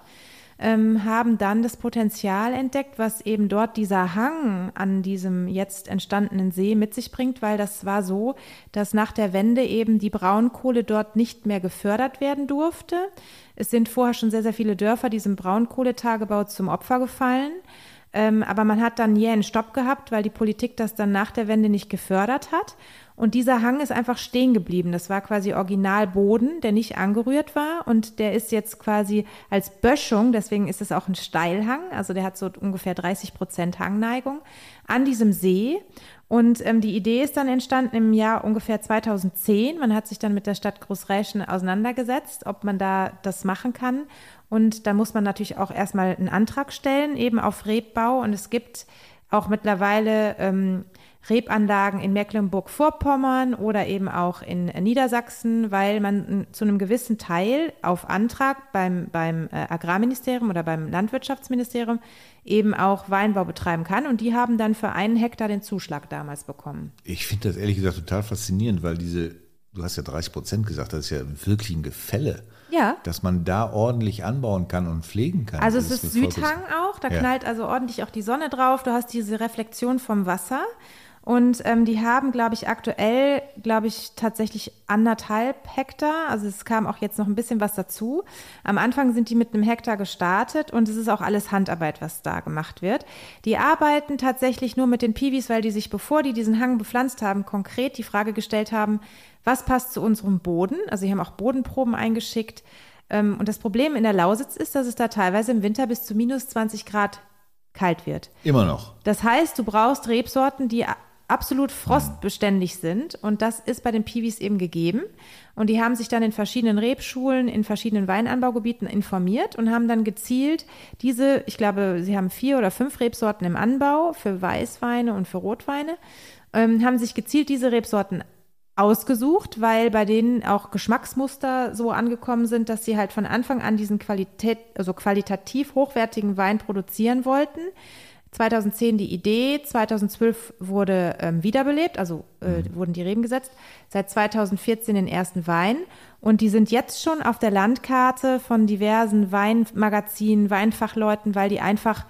ähm, haben dann das Potenzial entdeckt, was eben dort dieser Hang an diesem jetzt entstandenen See mit sich bringt, weil das war so, dass nach der Wende eben die Braunkohle dort nicht mehr gefördert werden durfte. Es sind vorher schon sehr, sehr viele Dörfer diesem Braunkohletagebau zum Opfer gefallen. Ähm, aber man hat dann jähen Stopp gehabt, weil die Politik das dann nach der Wende nicht gefördert hat. Und dieser Hang ist einfach stehen geblieben. Das war quasi Originalboden, der nicht angerührt war. Und der ist jetzt quasi als Böschung, deswegen ist es auch ein Steilhang, also der hat so ungefähr 30 Prozent Hangneigung, an diesem See. Und ähm, die Idee ist dann entstanden im Jahr ungefähr 2010. Man hat sich dann mit der Stadt Großräschen auseinandergesetzt, ob man da das machen kann. Und da muss man natürlich auch erstmal einen Antrag stellen, eben auf Rebbau. Und es gibt auch mittlerweile ähm, Rebanlagen in Mecklenburg-Vorpommern oder eben auch in Niedersachsen, weil man zu einem gewissen Teil auf Antrag beim, beim äh, Agrarministerium oder beim Landwirtschaftsministerium eben auch Weinbau betreiben kann. Und die haben dann für einen Hektar den Zuschlag damals bekommen. Ich finde das ehrlich gesagt total faszinierend, weil diese, du hast ja 30 Prozent gesagt, das ist ja wirklich ein Gefälle. Ja. Dass man da ordentlich anbauen kann und pflegen kann. Also es ist Südhang auch, da ja. knallt also ordentlich auch die Sonne drauf. Du hast diese Reflexion vom Wasser. Und ähm, die haben, glaube ich, aktuell, glaube ich, tatsächlich anderthalb Hektar. Also es kam auch jetzt noch ein bisschen was dazu. Am Anfang sind die mit einem Hektar gestartet und es ist auch alles Handarbeit, was da gemacht wird. Die arbeiten tatsächlich nur mit den Piwis, weil die sich, bevor die diesen Hang bepflanzt haben, konkret die Frage gestellt haben, was passt zu unserem Boden? Also sie haben auch Bodenproben eingeschickt. Ähm, und das Problem in der Lausitz ist, dass es da teilweise im Winter bis zu minus 20 Grad kalt wird. Immer noch. Das heißt, du brauchst Rebsorten, die absolut frostbeständig sind. Und das ist bei den Piwis eben gegeben. Und die haben sich dann in verschiedenen Rebschulen, in verschiedenen Weinanbaugebieten informiert und haben dann gezielt diese, ich glaube, sie haben vier oder fünf Rebsorten im Anbau für Weißweine und für Rotweine, ähm, haben sich gezielt diese Rebsorten ausgesucht, weil bei denen auch Geschmacksmuster so angekommen sind, dass sie halt von Anfang an diesen Qualität, also qualitativ hochwertigen Wein produzieren wollten. 2010 die Idee, 2012 wurde ähm, wiederbelebt, also äh, mhm. wurden die Reben gesetzt, seit 2014 den ersten Wein und die sind jetzt schon auf der Landkarte von diversen Weinmagazinen, Weinfachleuten, weil die einfach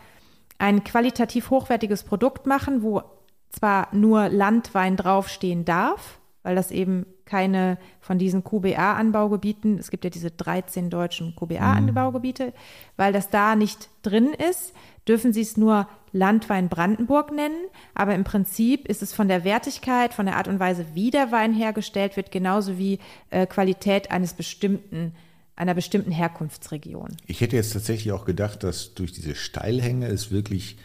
ein qualitativ hochwertiges Produkt machen, wo zwar nur Landwein draufstehen darf, weil das eben keine von diesen QBA-Anbaugebieten, es gibt ja diese 13 deutschen QBA-Anbaugebiete, weil das da nicht drin ist, dürfen sie es nur Landwein Brandenburg nennen. Aber im Prinzip ist es von der Wertigkeit, von der Art und Weise, wie der Wein hergestellt wird, genauso wie äh, Qualität eines bestimmten einer bestimmten Herkunftsregion. Ich hätte jetzt tatsächlich auch gedacht, dass durch diese Steilhänge es wirklich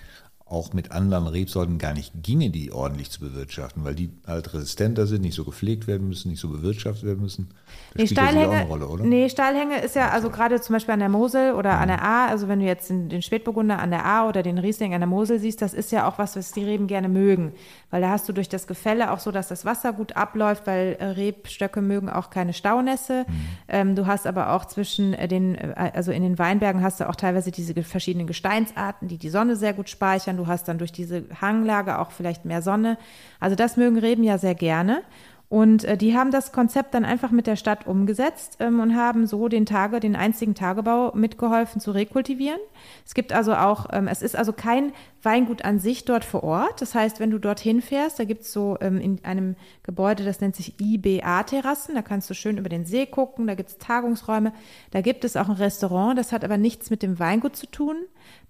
auch mit anderen Rebsorten gar nicht ginge, die ordentlich zu bewirtschaften, weil die halt resistenter sind, nicht so gepflegt werden müssen, nicht so bewirtschaftet werden müssen. Das nee, Steilhänge, Rolle, oder? nee, Steilhänge ist ja, also gerade zum Beispiel an der Mosel oder mhm. an der A, also wenn du jetzt den, den Spätburgunder an der A oder den Riesling an der Mosel siehst, das ist ja auch was, was die Reben gerne mögen, weil da hast du durch das Gefälle auch so, dass das Wasser gut abläuft, weil äh, Rebstöcke mögen auch keine Staunässe. Mhm. Ähm, du hast aber auch zwischen äh, den, äh, also in den Weinbergen hast du auch teilweise diese verschiedenen Gesteinsarten, die die Sonne sehr gut speichern du hast dann durch diese Hanglage auch vielleicht mehr Sonne. Also das mögen Reben ja sehr gerne. Und äh, die haben das Konzept dann einfach mit der Stadt umgesetzt ähm, und haben so den Tage, den einzigen Tagebau mitgeholfen zu rekultivieren. Es gibt also auch, ähm, es ist also kein Weingut an sich dort vor Ort. Das heißt, wenn du dorthin fährst, da gibt es so ähm, in einem Gebäude, das nennt sich IBA-Terrassen, da kannst du schön über den See gucken, da gibt es Tagungsräume, da gibt es auch ein Restaurant, das hat aber nichts mit dem Weingut zu tun.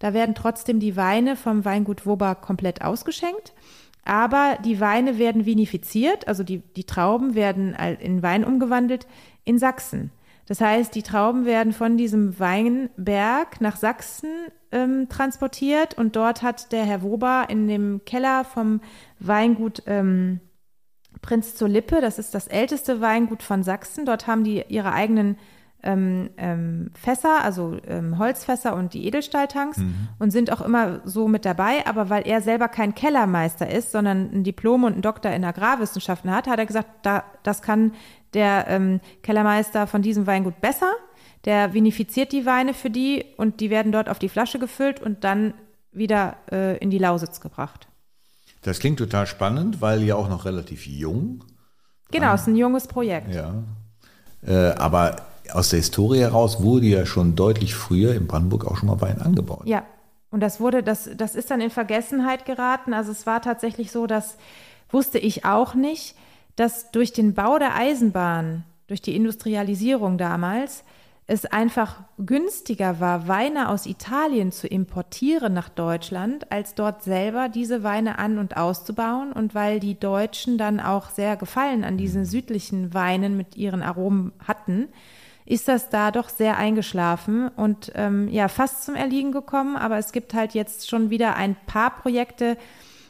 Da werden trotzdem die Weine vom Weingut Wober komplett ausgeschenkt. Aber die Weine werden vinifiziert, also die, die Trauben werden in Wein umgewandelt in Sachsen. Das heißt, die Trauben werden von diesem Weinberg nach Sachsen ähm, transportiert und dort hat der Herr Wober in dem Keller vom Weingut ähm, Prinz zur Lippe, das ist das älteste Weingut von Sachsen, dort haben die ihre eigenen ähm, ähm, Fässer, also ähm, Holzfässer und die Edelstahltanks mhm. und sind auch immer so mit dabei. Aber weil er selber kein Kellermeister ist, sondern ein Diplom und einen Doktor in Agrarwissenschaften hat, hat er gesagt, da, das kann der ähm, Kellermeister von diesem Weingut besser. Der vinifiziert die Weine für die und die werden dort auf die Flasche gefüllt und dann wieder äh, in die Lausitz gebracht. Das klingt total spannend, weil ja auch noch relativ jung. Genau, es ist ein junges Projekt. Ja. Äh, aber aus der Historie heraus wurde ja schon deutlich früher in Brandenburg auch schon mal Wein angebaut. Ja, und das wurde, das, das ist dann in Vergessenheit geraten. Also es war tatsächlich so, dass wusste ich auch nicht, dass durch den Bau der Eisenbahn, durch die Industrialisierung damals, es einfach günstiger war, Weine aus Italien zu importieren nach Deutschland, als dort selber diese Weine an- und auszubauen. Und weil die Deutschen dann auch sehr Gefallen an diesen südlichen Weinen mit ihren Aromen hatten, ist das da doch sehr eingeschlafen und ähm, ja, fast zum Erliegen gekommen. Aber es gibt halt jetzt schon wieder ein paar Projekte.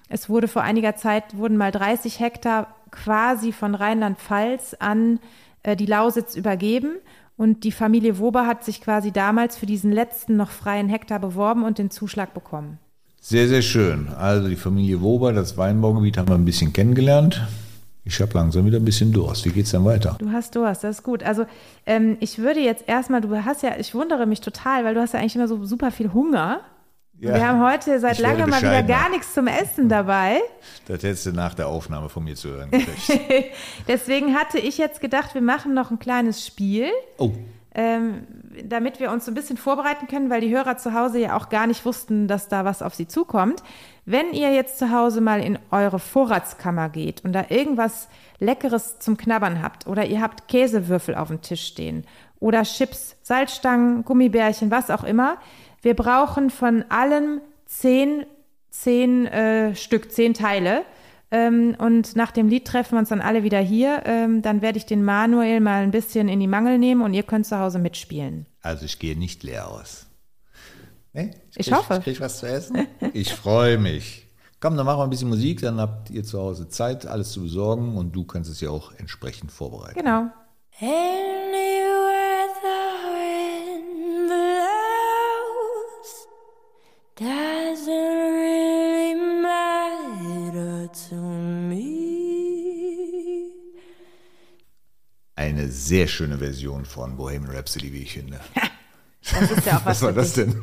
Es wurde vor einiger Zeit, wurden mal 30 Hektar quasi von Rheinland-Pfalz an äh, die Lausitz übergeben. Und die Familie Wober hat sich quasi damals für diesen letzten noch freien Hektar beworben und den Zuschlag bekommen. Sehr, sehr schön. Also die Familie Wober, das Weinbaugebiet haben wir ein bisschen kennengelernt. Ich habe langsam wieder ein bisschen Durst. Wie geht's denn weiter? Du hast Durst, das ist gut. Also ähm, ich würde jetzt erstmal, du hast ja, ich wundere mich total, weil du hast ja eigentlich immer so super viel Hunger. Ja, wir haben heute seit langem mal wieder gar nichts zum Essen dabei. Das hättest du nach der Aufnahme von mir zu hören gekriegt. [laughs] Deswegen hatte ich jetzt gedacht, wir machen noch ein kleines Spiel. Oh. Ähm, damit wir uns so ein bisschen vorbereiten können, weil die Hörer zu Hause ja auch gar nicht wussten, dass da was auf sie zukommt. Wenn ihr jetzt zu Hause mal in eure Vorratskammer geht und da irgendwas Leckeres zum Knabbern habt oder ihr habt Käsewürfel auf dem Tisch stehen oder Chips, Salzstangen, Gummibärchen, was auch immer, wir brauchen von allem zehn, zehn äh, Stück, zehn Teile. Ähm, und nach dem Lied treffen wir uns dann alle wieder hier. Ähm, dann werde ich den Manuel mal ein bisschen in die Mangel nehmen und ihr könnt zu Hause mitspielen. Also ich gehe nicht leer aus. Nee, ich, ich krieg, hoffe. Ich krieg was zu essen. [laughs] Ich freue mich. Komm, dann machen wir ein bisschen Musik, dann habt ihr zu Hause Zeit, alles zu besorgen und du kannst es ja auch entsprechend vorbereiten. Genau. Anywhere the wind blows doesn't really matter to me. Eine sehr schöne Version von Bohemian Rhapsody, wie ich finde. [laughs] Das ist ja auch [laughs] was. Was war das dich. denn?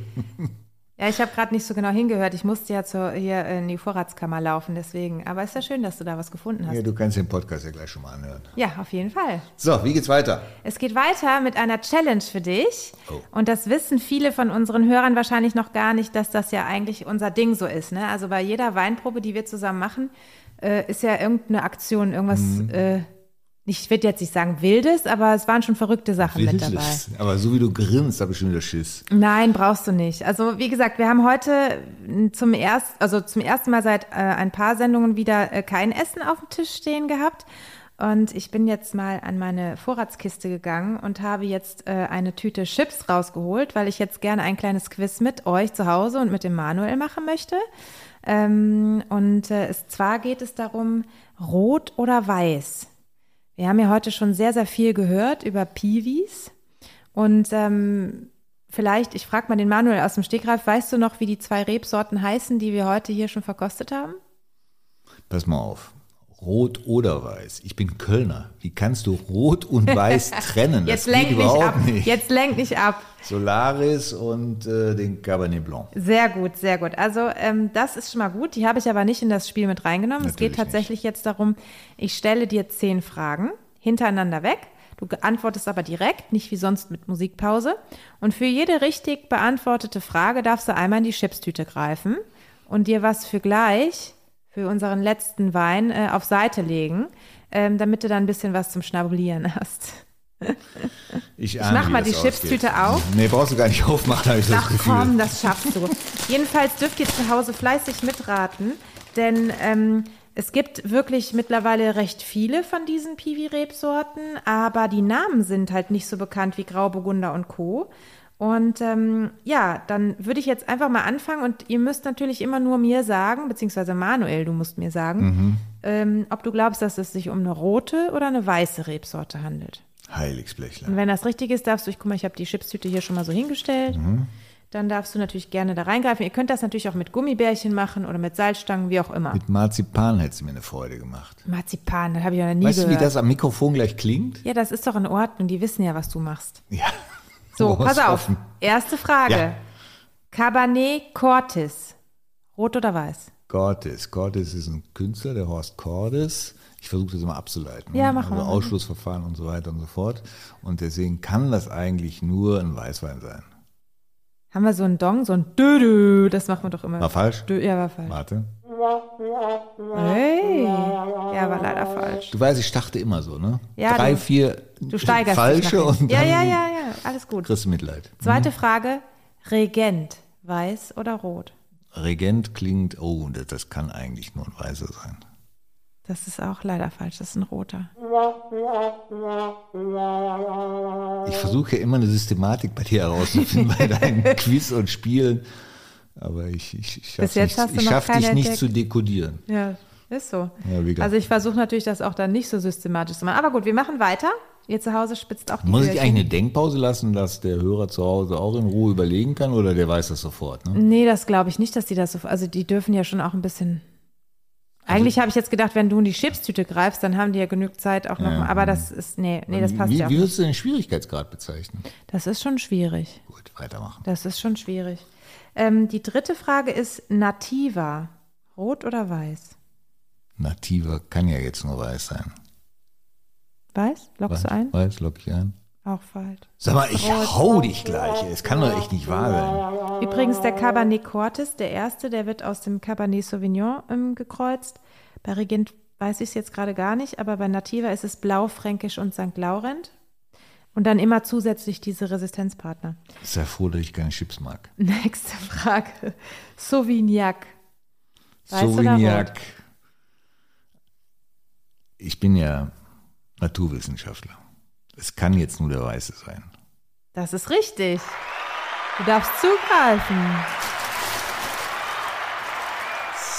Ja, ich habe gerade nicht so genau hingehört. Ich musste ja zur, hier in die Vorratskammer laufen, deswegen. Aber ist ja schön, dass du da was gefunden hast. Ja, du kannst den Podcast ja gleich schon mal anhören. Ja, auf jeden Fall. So, wie geht's weiter? Es geht weiter mit einer Challenge für dich. Oh. Und das wissen viele von unseren Hörern wahrscheinlich noch gar nicht, dass das ja eigentlich unser Ding so ist. Ne? Also bei jeder Weinprobe, die wir zusammen machen, äh, ist ja irgendeine Aktion, irgendwas, Mhm. äh, ich würde jetzt nicht sagen wildes, aber es waren schon verrückte Sachen mit dabei. Wildes. Aber so wie du grinst, habe ich schon wieder Schiss. Nein, brauchst du nicht. Also wie gesagt, wir haben heute zum erst, also zum ersten Mal seit äh, ein paar Sendungen wieder äh, kein Essen auf dem Tisch stehen gehabt. Und ich bin jetzt mal an meine Vorratskiste gegangen und habe jetzt äh, eine Tüte Chips rausgeholt, weil ich jetzt gerne ein kleines Quiz mit euch zu Hause und mit dem Manuel machen möchte. Ähm, und äh, es, zwar geht es darum, rot oder weiß. Wir haben ja heute schon sehr, sehr viel gehört über Piwis. Und ähm, vielleicht, ich frage mal den Manuel aus dem Stegreif, weißt du noch, wie die zwei Rebsorten heißen, die wir heute hier schon verkostet haben? Pass mal auf. Rot oder weiß. Ich bin Kölner. Wie kannst du Rot und Weiß [laughs] trennen? Jetzt das geht lenk nicht überhaupt ab. nicht. Jetzt lenk nicht ab. Solaris und äh, den Cabernet Blanc. Sehr gut, sehr gut. Also ähm, das ist schon mal gut. Die habe ich aber nicht in das Spiel mit reingenommen. es geht Natürlich tatsächlich jetzt darum, ich stelle dir zehn Fragen hintereinander weg. Du antwortest aber direkt, nicht wie sonst mit Musikpause. Und für jede richtig beantwortete Frage darfst du einmal in die Chipstüte greifen und dir was für gleich, für unseren letzten Wein, äh, auf Seite legen, ähm, damit du dann ein bisschen was zum Schnabulieren hast. [laughs] Ich, mach mal die Chipstüte auf. Nee, brauchst du gar nicht aufmachen, habe ich das Ach Gefühl. komm, das schaffst du. Jedenfalls dürft ihr zu Hause fleißig mitraten, denn ähm, es gibt wirklich mittlerweile recht viele von diesen Piwi-Rebsorten, aber die Namen sind halt nicht so bekannt wie Grauburgunder und Co. Und ähm, ja, dann würde ich jetzt einfach mal anfangen und ihr müsst natürlich immer nur mir sagen, beziehungsweise Manuel, du musst mir sagen, ähm, ob du glaubst, dass es sich um eine rote oder eine weiße Rebsorte handelt. Heiligsblechler. Und wenn das richtig ist, darfst du, ich guck mal, ich habe die Chipstüte hier schon mal so hingestellt. Dann darfst du natürlich gerne da reingreifen. Ihr könnt das natürlich auch mit Gummibärchen machen oder mit Salzstangen, wie auch immer. Mit Marzipan hättest du mir eine Freude gemacht. Marzipan, das habe ich ja noch nie Weißt du, gehört. wie das am Mikrofon gleich klingt? ja, das ist doch in Ordnung. Die wissen ja, was du machst. Ja. So, [laughs] pass auf. Erste Frage. Ja. Cabernet Cortis. Rot oder weiß? Cordes. Cordes ist ein Künstler, der Horst Cordes. Ich versuche das immer abzuleiten. Ja, ne? mach also mal. Ausschlussverfahren und so weiter und so fort. Und deswegen kann das eigentlich nur ein Weißwein sein. Haben wir so einen Dong, so ein Dö-Dö, das machen wir doch immer. War falsch? Dö, ja, war falsch. Warte. Hey. Ja, war leider falsch. Du weißt, ich starte immer so, ne? Ja, Drei, du- vier Du steigerst falsche und Ja, dann ja, ja, ja, alles gut. kriegst du Mitleid. Zweite Frage. Regent. Weiß oder rot? Regent klingt, oh, das, das kann eigentlich nur ein Weißer sein. Das ist auch leider falsch. Das ist ein roter. Ich versuche ja immer eine Systematik bei dir herauszufinden, bei deinen [laughs] Quiz und Spielen. Aber ich, ich, ich schaffe jetzt hast nicht, du ich schaff dich nicht entdeckt. zu dekodieren. Ja, ist so. Ja, also ich versuche natürlich, das auch dann nicht so systematisch zu machen. Aber gut, wir machen weiter. Ihr zu Hause spitzt auch die Muss ich Öhrchen. eigentlich eine Denkpause lassen, dass der Hörer zu Hause auch in Ruhe überlegen kann oder der weiß das sofort? Ne? Nee, das glaube ich nicht, dass die das so. Also die dürfen ja schon auch ein bisschen. Eigentlich habe ich jetzt gedacht, wenn du in die Chipstüte greifst, dann haben die ja genug Zeit auch noch. Ja. Aber das ist. Nee, nee, das passt wie, ja auch Wie würdest du den Schwierigkeitsgrad bezeichnen? Das ist schon schwierig. Gut, weitermachen. Das ist schon schwierig. Ähm, die dritte Frage ist Nativa. Rot oder weiß? Nativa kann ja jetzt nur weiß sein. Weiß? Lockst du ein? Weiß, lock ich ein. Auch falsch. Sag mal, ich hau dich gleich. Es kann doch echt nicht wahr sein. Übrigens, der Cabernet Cortis, der erste, der wird aus dem Cabernet Sauvignon ähm, gekreuzt. Bei Regent weiß ich es jetzt gerade gar nicht, aber bei Nativa ist es Blau, Fränkisch und St. Laurent. Und dann immer zusätzlich diese Resistenzpartner. Sei froh, dass ich keine Chips mag. Nächste [laughs] Frage. Sauvignac. Weiß Sauvignac. Ich bin ja Naturwissenschaftler. Es kann jetzt nur der Weiße sein. Das ist richtig. Du darfst zugreifen.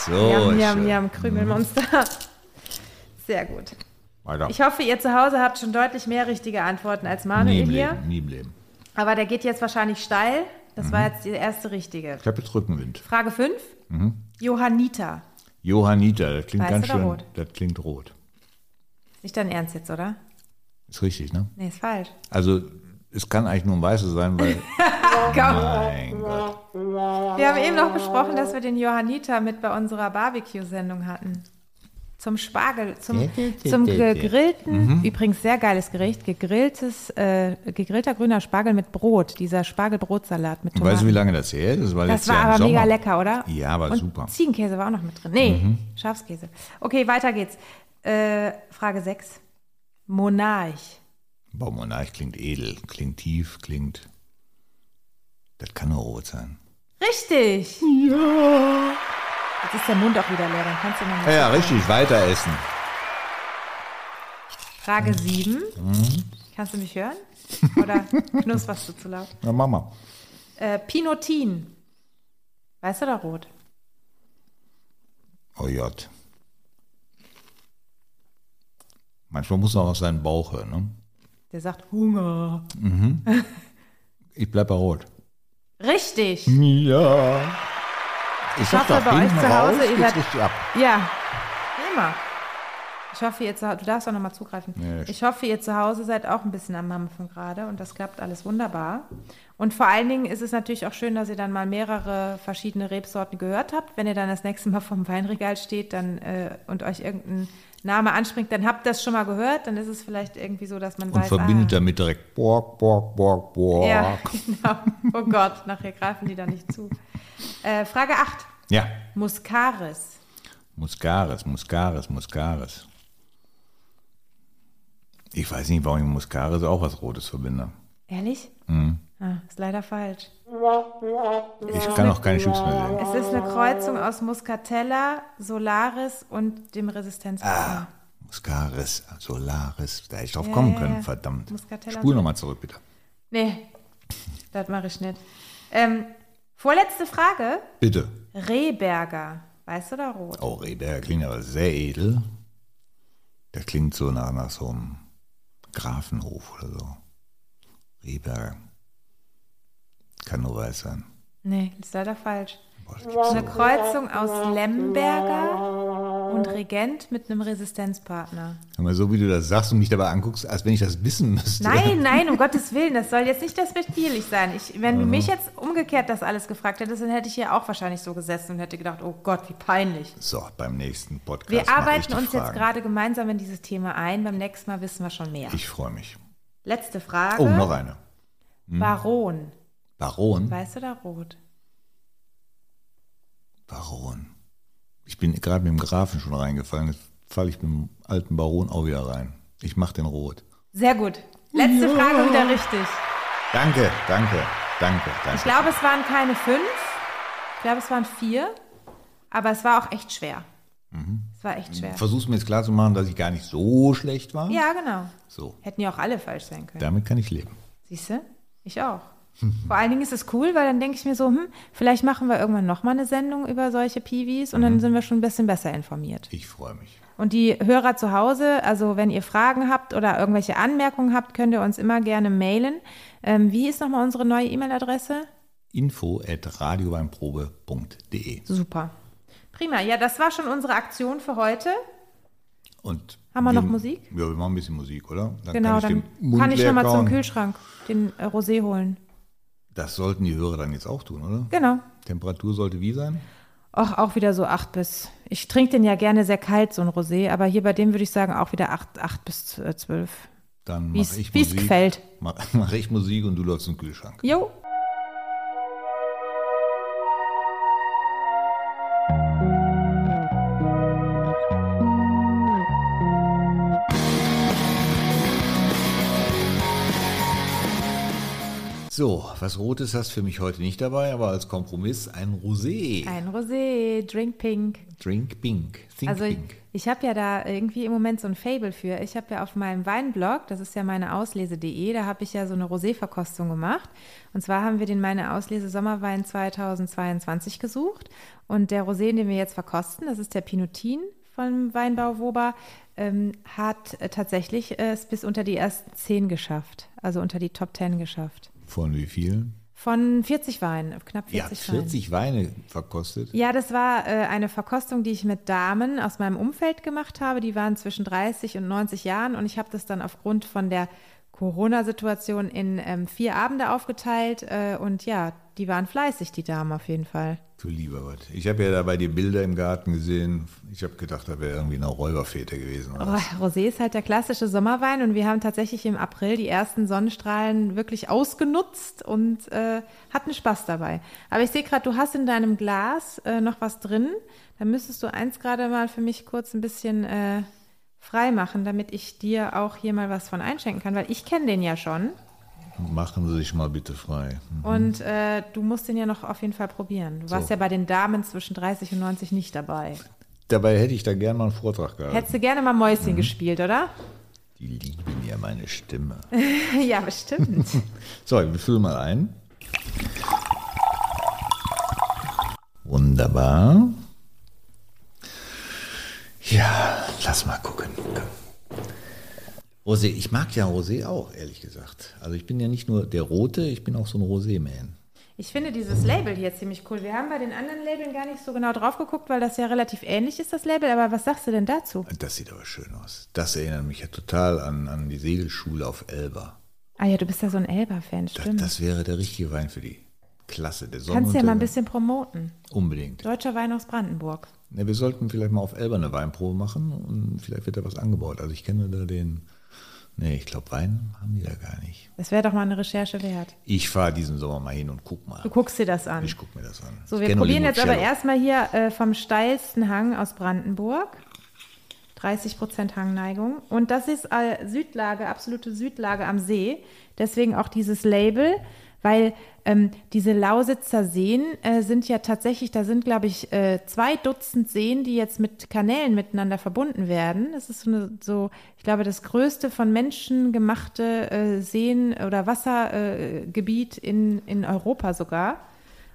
So, Jam, jam, jam, Krümelmonster. Sehr gut. Weiter. Ich hoffe, ihr zu Hause habt schon deutlich mehr richtige Antworten als nie Manuel im hier. Leben, nie im Leben. Aber der geht jetzt wahrscheinlich steil. Das Mhm. war jetzt die erste richtige. Ich habe jetzt Rückenwind. Frage 5. Mhm. Johannita. Johanniter, das klingt Weiß ganz schön. rot? Das klingt rot. Nicht dein Ernst jetzt, oder? Ist richtig, ne? Nee, ist falsch. Also, es kann eigentlich nur ein Weißer sein, weil. [laughs] mein Gott. Wir haben eben noch besprochen, dass wir den Johanniter mit bei unserer Barbecue-Sendung hatten. Zum Spargel, zum, zum gegrillten, übrigens sehr geiles Gericht, gegrilltes, äh, gegrillter grüner Spargel mit Brot, dieser Spargelbrotsalat mit Tomaten. weißt du, wie lange das her ist? Das war, Das war aber mega lecker, oder? Ja, war Und super. Mhm. Ziegenkäse war auch noch mit drin. Nee, Schafskäse. Okay, weiter geht's. Äh, Frage 6. Monarch. Boah, Monarch klingt edel, klingt tief, klingt. Das kann nur rot sein. Richtig! Ja! Jetzt ist der Mund auch wieder leer, dann kannst du noch mal Ja, ja richtig, weiter essen. Frage 7. Mhm. Kannst du mich hören? Oder [laughs] knusperst du zu laut? Na, Mama. Äh, Pinotin. Weiß oder rot? Oh Gott. Manchmal muss man auch seinen Bauch hören, ne? Der sagt Hunger. [laughs] Ich bleib bei rot. Richtig. Ja. Ich hoffe, doch, bei euch zu Hause, raus ihr seid- richtig ab. Ja, immer. Ich hoffe, ihr zu, du darfst auch nochmal zugreifen. Nee, ich hoffe, ihr zu Hause seid auch ein bisschen am Mampfen gerade und das klappt alles wunderbar. Und vor allen Dingen ist es natürlich auch schön, dass ihr dann mal mehrere verschiedene Rebsorten gehört habt. Wenn ihr dann das nächste Mal [laughs] vom Weinregal steht dann, äh, und euch irgendein Name anspringt, dann habt ihr das schon mal gehört. Dann ist es vielleicht irgendwie so, dass man Und weiß, verbindet ah, damit direkt Borg, Borg, Borg, Borg. Ja, [laughs] genau. Oh Gott, nachher greifen die da nicht zu. Äh, Frage 8. ja. Muscaris. Muscaris, Muscaris, Muscaris. Ich weiß nicht, warum ich Muscaris auch was Rotes verbinde. Ehrlich? Mhm. Ah, ist leider falsch. Ich kann auch keine Chips mehr sehen. Es ist eine Kreuzung aus Muscatella, Solaris und dem Resistenzpartner. Muscaris, Solaris, da hätte ich drauf Ja, kommen ja, können, ja. verdammt. Muscatella Spul nochmal zurück, bitte. Nee, das mache ich nicht. Ähm, vorletzte Frage. Bitte. Rehberger. Weiß oder rot? Oh, Rehberger klingt aber sehr edel. Der klingt so nach, nach so einem Grafenhof oder so. Rehberger. Kann nur weiß sein. Nee, ist leider falsch. Boah, Eine. Kreuzung aus Lemberger und Regent mit einem Resistenzpartner. Mal, so wie du das sagst und mich dabei anguckst, als wenn ich das wissen müsste. Nein, [laughs] nein, um Gottes Willen, das soll jetzt nicht despektierlich sein. Ich, wenn du mich jetzt umgekehrt das alles gefragt hättest, dann hätte ich hier auch wahrscheinlich so gesessen und hätte gedacht, oh Gott, wie peinlich. So, beim nächsten Podcast. Wir arbeiten uns jetzt Fragen. gerade gemeinsam in dieses Thema ein. Beim nächsten Mal wissen wir schon mehr. Ich freue mich. Letzte Frage. Oh, noch eine. Baron. Baron. Weiß oder rot? Baron. Ich bin gerade mit dem Grafen schon reingefallen. Jetzt falle ich mit dem alten Baron auch wieder rein. Ich mache den rot. Sehr gut. Letzte Frage wieder richtig. Danke, danke, danke, danke. Ich glaube, es waren keine fünf. Ich glaube, es waren vier. Aber es war auch echt schwer. Mhm. Es war echt schwer. Versuch's mir jetzt klar zu machen, dass ich gar nicht so schlecht war. Ja, genau. So, Hätten ja auch alle falsch sein können. damit kann ich leben. Siehst du? Ich auch. Vor allen Dingen ist es cool, weil dann denke ich mir so, hm, vielleicht machen wir irgendwann nochmal eine Sendung über solche Piwis und Mhm. dann sind wir schon ein bisschen besser informiert. Ich freue mich. Und die Hörer zu Hause, also wenn ihr Fragen habt oder irgendwelche Anmerkungen habt, könnt ihr uns immer gerne mailen. Ähm, wie ist nochmal unsere neue E-Mail-Adresse? Info at radioweinprobe.de Super. Prima. Ja, das war schon unsere Aktion für heute. Und Haben wir noch Musik? Ja, wir machen ein bisschen Musik, oder? Dann genau, kann ich dann kann ich nochmal zum. Kühlschrank den äh, Rosé holen. Das sollten die Hörer dann jetzt auch tun, oder? Genau. Temperatur sollte wie sein? Auch, auch wieder so 8 bis. Ich trinke den ja gerne sehr kalt, so ein Rosé, aber hier bei dem würde ich sagen auch wieder 8, 8 bis äh, 12. Dann mache ich wie's Musik. gefällt. Mach, [laughs] mach ich Musik und du läufst im Kühlschrank. Jo. So, was Rotes hast du für mich heute nicht dabei, aber als Kompromiss ein Rosé. Ein Rosé, Drink Pink. Drink Pink. Think Also ich, Pink. Ich habe ja da irgendwie im Moment so ein Fable für. Ich habe ja auf meinem Weinblog, das ist ja meine Auslese.de, da habe ich ja so eine Rosé-Verkostung gemacht. Und zwar haben wir den meine Auslese Sommerwein 2022 gesucht. Und der Rosé, den wir jetzt verkosten, das ist der Pinotin vom Weinbau Woba, ähm, hat tatsächlich äh, es bis unter die ersten zehn geschafft. Also unter die Top 10 geschafft. Von wie vielen? Von 40 Weinen, knapp 40 Ja, Weinen. 40 Weine verkostet. Ja, das war äh, eine Verkostung, die ich mit Damen aus meinem Umfeld gemacht habe. Die waren zwischen 30 und 90 Jahren und ich habe das dann aufgrund von der Corona-Situation in ähm, vier Abende aufgeteilt äh, und ja, die waren fleißig, die Damen auf jeden Fall. Du lieber Gott. Ich habe ja dabei die Bilder im Garten gesehen. Ich habe gedacht, da wäre irgendwie eine Räuberfete gewesen. Oh, Rosé ist halt der klassische Sommerwein und wir haben tatsächlich im April die ersten Sonnenstrahlen wirklich ausgenutzt und äh, hatten Spaß dabei. Aber ich sehe gerade, du hast in deinem Glas äh, noch was drin. Da müsstest du eins gerade mal für mich kurz ein bisschen frei machen, damit ich dir auch hier mal was von einschenken kann, weil ich kenne den ja schon Machen Sie sich mal bitte frei. und äh, du musst den ja noch auf jeden Fall probieren. Du warst So. ja bei den Damen zwischen 30 und 90 nicht dabei. Dabei hätte ich da gerne mal einen Vortrag gehalten. Hättest du gerne mal Mäuschen gespielt, oder? Die lieben ja meine Stimme. [laughs] ja, bestimmt. [laughs] So, ich fülle mal ein. Wunderbar. Ja, lass mal gucken. Rosé, ich mag ja Rosé auch, ehrlich gesagt. Also ich bin ja nicht nur der Rote, ich bin auch so ein Rosé-Man. Ich finde dieses Label hier ziemlich cool. Wir haben bei den anderen Labeln gar nicht so genau drauf geguckt, weil das ja relativ ähnlich ist, das Label. Aber was sagst du denn dazu? Das sieht aber schön aus. Das erinnert mich ja total an, an die Segelschule auf Elba. Ah ja, du bist ja so ein Elba-Fan, Das, stimmt. das wäre der richtige Wein für die. Klasse, der Kannst du ja mal ein bisschen promoten. Unbedingt. Deutscher Wein aus Brandenburg. Ja, wir sollten vielleicht mal auf Elba eine Weinprobe machen und vielleicht wird da was angebaut. Also ich kenne da den, nee, ich glaube Wein haben die da gar nicht. Das wäre doch mal eine Recherche wert. Ich fahre diesen Sommer mal hin und guck mal. Du guckst dir das an. Ich guck mir das an. So, wir probieren jetzt aber erstmal hier äh, vom steilsten Hang aus Brandenburg. 30 Prozent Hangneigung. Und das ist äh, Südlage, absolute Südlage am See. Deswegen auch dieses Label, weil ähm, diese Lausitzer Seen äh, sind ja tatsächlich, da sind, glaube ich, äh, zwei Dutzend Seen, die jetzt mit Kanälen miteinander verbunden werden. Das ist so, eine, so ich glaube, das größte von Menschen gemachte äh, Seen- oder Wassergebiet äh, in, in Europa sogar.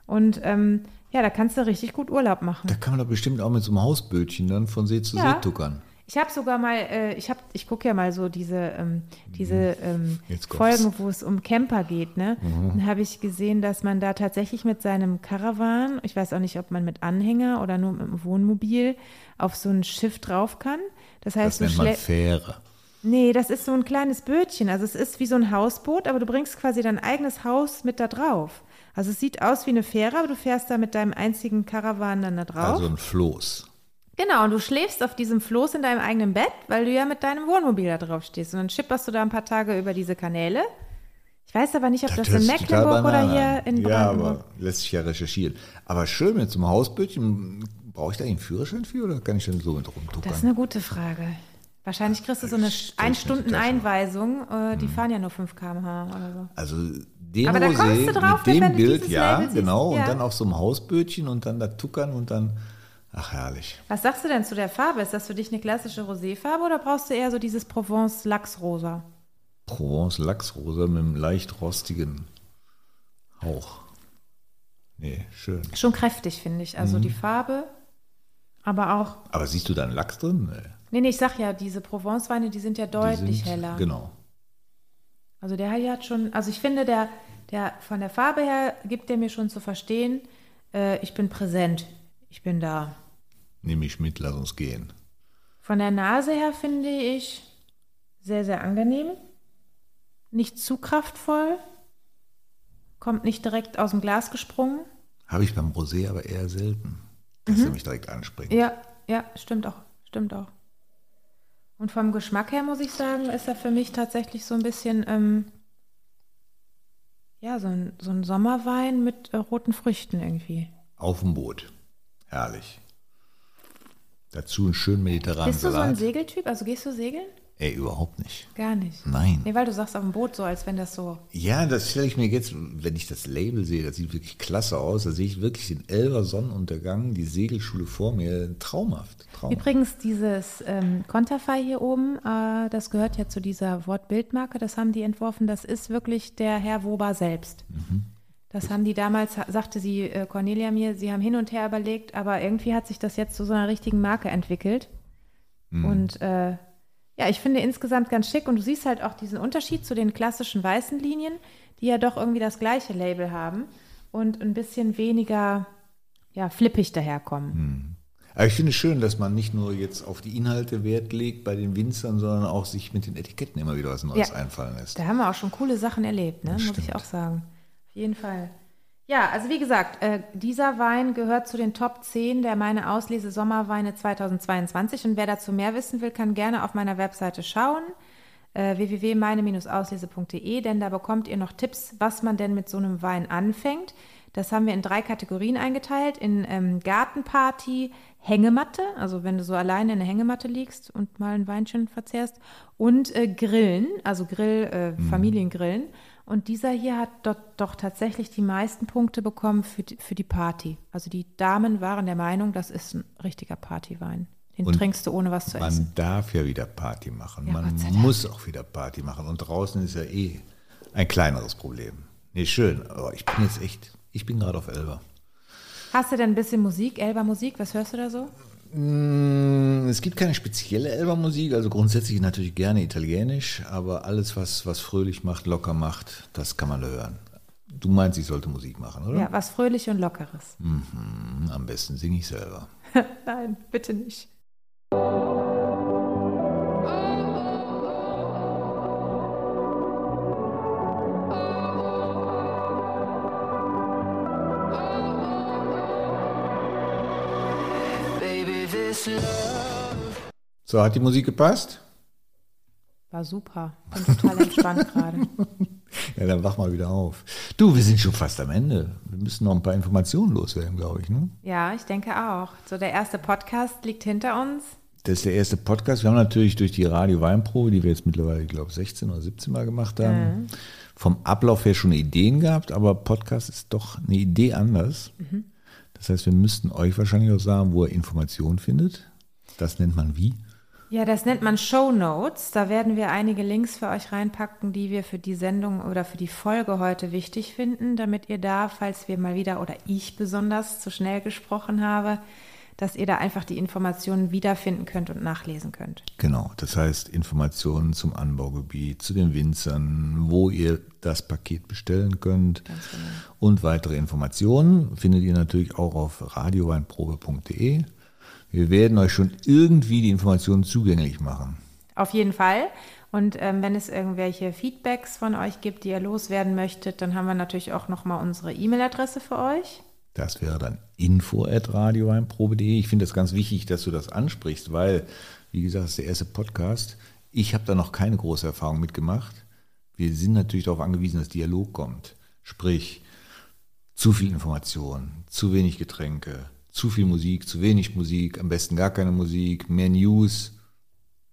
Und ähm, ja, da kannst du richtig gut Urlaub machen. Da kann man doch bestimmt auch mit so einem Hausbötchen dann von See zu Ja. See tuckern. Ich habe sogar mal, äh, ich habe, ich gucke ja mal so diese, ähm, diese ähm, Mhm. Kommt's. Mhm. Folgen, wo es um Camper geht, ne? Dann habe ich gesehen, dass man da tatsächlich mit seinem Caravan, ich weiß auch nicht, ob man mit Anhänger oder nur mit dem Wohnmobil auf so ein Schiff drauf kann. Das heißt, Das nennt man Fähre. Nee, das ist so ein kleines Bötchen. Also es ist wie so ein Hausboot, aber du bringst quasi dein eigenes Haus mit da drauf. Also es sieht aus wie eine Fähre, aber du fährst da mit deinem einzigen Caravan dann da drauf. Also ein Floß. Genau, und du schläfst auf diesem Floß in deinem eigenen Bett, weil du ja mit deinem Wohnmobil da drauf stehst. Und dann schipperst du da ein paar Tage über diese Kanäle. Ich weiß aber nicht, ob das, hört in Mecklenburg oder hier in Ja, Brandenburg. aber lässt sich ja recherchieren. Aber schön mit so einem Hausbötchen. Brauche ich da einen Führerschein für oder kann ich denn so mit rumtuckern? Das ist eine gute Frage. Wahrscheinlich kriegst du so eine Stell's ein mir Stunden total vor. Einweisung. Äh, Hm. die fahren ja nur 5 km/h oder so. Also den Aber da kommst du drauf, mit wenn dem Bild, ja, Label siehst. genau. Ja. Und dann auf so einem Hausbötchen und dann da tuckern und dann, ach herrlich. Was sagst du denn zu der Farbe? Ist das für dich eine klassische Roséfarbe oder brauchst du eher so dieses Provence-Lachsrosa? Provence Lachsrosa mit einem leicht rostigen Hauch. Nee, schön. Schon kräftig, finde ich. Mhm. Also die Farbe, aber auch. Aber siehst du da einen Lachs drin? Nee. Nee, nee, ich sag ja, diese Provence-Weine, die sind ja deutlich sind- heller. Genau. Also der hat schon, also ich finde, der, der von der Farbe her gibt der mir schon zu verstehen, äh, ich bin präsent, ich bin da. Nimm mich mit, lass uns gehen. Von der Nase her finde ich sehr, sehr angenehm. Nicht zu kraftvoll. Kommt nicht direkt aus dem Glas gesprungen. Habe ich beim Rosé aber eher selten, dass er mich direkt anspringt. Mhm. Ja, ja, stimmt auch. Stimmt auch. Und vom Geschmack her muss ich sagen, ist er für mich tatsächlich so ein bisschen, ähm, ja, so ein, so ein Sommerwein mit äh, roten Früchten irgendwie. Auf dem Boot. Herrlich. Dazu einen schönen mediterranen Bist du so ein Salat. Segeltyp? Also gehst du segeln? Ey, überhaupt nicht. Gar nicht. Nein. Nee, weil du sagst auf dem Boot so, als wenn das so. Ja, das stelle ich mir jetzt, wenn ich das Label sehe, das sieht wirklich klasse aus. Da sehe ich wirklich den Elber Sonnenuntergang, die Segelschule vor mir. Traumhaft. traumhaft. Übrigens, dieses ähm, Konterfei hier oben, äh, das gehört ja zu dieser Wortbildmarke, das haben die entworfen, das ist wirklich der Herr Woba selbst. Das haben die damals, sagte sie äh, Cornelia mir, sie haben hin und her überlegt, aber irgendwie hat sich das jetzt zu so einer richtigen Marke entwickelt. Und äh, ja, ich finde insgesamt ganz schick und du siehst halt auch diesen Unterschied zu den klassischen weißen Linien, die ja doch irgendwie das gleiche Label haben und ein bisschen weniger ja, flippig daherkommen. Aber ich finde es schön, dass man nicht nur jetzt auf die Inhalte Wert legt bei den Winzern, sondern auch sich mit den Etiketten immer wieder was Neues Ja. einfallen lässt. Da haben wir auch schon coole Sachen erlebt, ne? muss ich auch sagen. Auf jeden Fall. Ja, also wie gesagt, äh, dieser Wein gehört zu den Top 10 der meine Auslese Sommerweine 2022 und wer dazu mehr wissen will, kann gerne auf meiner Webseite schauen äh, www.meine-auslese.de, denn da bekommt ihr noch Tipps, was man denn mit so einem Wein anfängt. Das haben wir in drei Kategorien eingeteilt, in ähm, Gartenparty, Hängematte, also wenn du so alleine in der Hängematte liegst und mal ein Weinchen verzehrst, und äh, Grillen, also Grill, äh, Familiengrillen. Und dieser hier hat dort doch tatsächlich die meisten Punkte bekommen für die, für die Party. Also die Damen waren der Meinung, das ist ein richtiger Partywein. Den Und trinkst du ohne was zu essen. Man darf ja wieder Party machen. Ja, man muss auch wieder Party machen. Und draußen ist ja eh ein kleineres Problem. Nee, schön. Aber ich bin jetzt echt, ich bin gerade auf Elber. Hast du denn ein bisschen Musik, Elba Musik? Was hörst du da so? Mm, Es gibt keine spezielle Elber-Musik, also grundsätzlich natürlich gerne italienisch, aber alles, was, was fröhlich macht, locker macht, das kann man hören. Du meinst, ich sollte Musik machen, oder? Ja, was fröhlich und lockeres. Mhm, am besten singe ich selber. [laughs] Nein, bitte nicht. So, hat die Musik gepasst? War super. Bin total entspannt [laughs] gerade. Ja, dann wach mal wieder auf. Du, wir sind schon fast am Ende. Wir müssen noch ein paar Informationen loswerden, glaube ich. Ne? Ja, ich denke auch. So, der erste Podcast liegt hinter uns. Das ist der erste Podcast. Wir haben natürlich durch die Radio Weinprobe, die wir jetzt mittlerweile, ich glaube, 16 oder 17 Mal gemacht haben, vom Ablauf her schon Ideen gehabt, aber Podcast ist doch eine Idee anders. Das heißt, wir müssten euch wahrscheinlich auch sagen, wo ihr Informationen findet. Das nennt man wie? Ja, das nennt man Show Notes. Da werden wir einige Links für euch reinpacken, die wir für die Sendung oder für die Folge heute wichtig finden, damit ihr da, falls wir mal wieder oder ich besonders zu schnell gesprochen habe, dass ihr da einfach die Informationen wiederfinden könnt und nachlesen könnt. Genau, das heißt Informationen zum Anbaugebiet, zu den Winzern, wo ihr das Paket bestellen könnt und weitere Informationen findet ihr natürlich auch auf radioweinprobe.de. Wir werden euch schon irgendwie die Informationen zugänglich machen. Auf jeden Fall. Und ähm, wenn es irgendwelche Feedbacks von euch gibt, die ihr loswerden möchtet, dann haben wir natürlich auch nochmal unsere E-Mail-Adresse für euch. Das wäre dann info.radioweinprobe.de. Ich finde das ganz wichtig, dass du das ansprichst, weil, wie gesagt, das ist der erste Podcast. Ich habe da noch keine große Erfahrung mitgemacht. Wir sind natürlich darauf angewiesen, dass Dialog kommt. Sprich, zu viel Information, zu wenig Getränke, zu viel Musik, zu wenig Musik, am besten gar keine Musik, mehr News.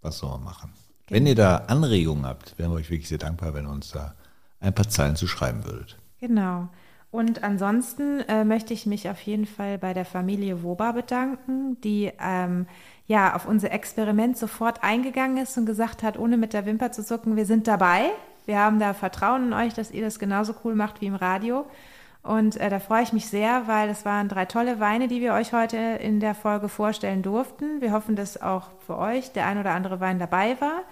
Was soll man machen? Wenn ihr da Anregungen habt, wären wir euch wirklich sehr dankbar, wenn ihr uns da ein paar Zeilen zu schreiben würdet. Genau. Und ansonsten äh, möchte ich mich auf jeden Fall bei der Familie Woba bedanken, die ähm, ja auf unser Experiment sofort eingegangen ist und gesagt hat, ohne mit der Wimper zu zucken, wir sind dabei. Wir haben da Vertrauen in euch, dass ihr das genauso cool macht wie im Radio. Und äh, da freue ich mich sehr, weil es waren drei tolle Weine, die wir euch heute in der Folge vorstellen durften. Wir hoffen, dass auch für euch der ein oder andere Wein dabei war.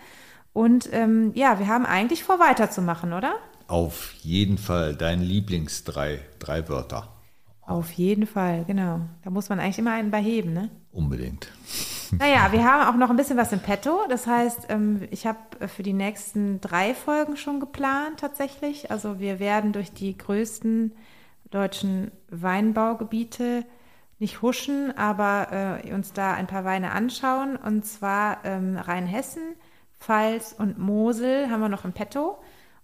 Und ähm, ja, wir haben eigentlich vor, weiterzumachen, oder? Auf jeden Fall dein Lieblingsdrei drei Wörter. Auf jeden Fall, genau. Da muss man eigentlich immer einen bei heben, ne? Unbedingt. [laughs] Naja, wir haben auch noch ein bisschen was im Petto. Das heißt, ähm, ich habe für die nächsten drei Folgen schon geplant tatsächlich. Also wir werden durch die größten deutschen Weinbaugebiete nicht huschen, aber äh, uns da ein paar Weine anschauen. Und zwar ähm, Rheinhessen, Pfalz und Mosel haben wir noch im Petto.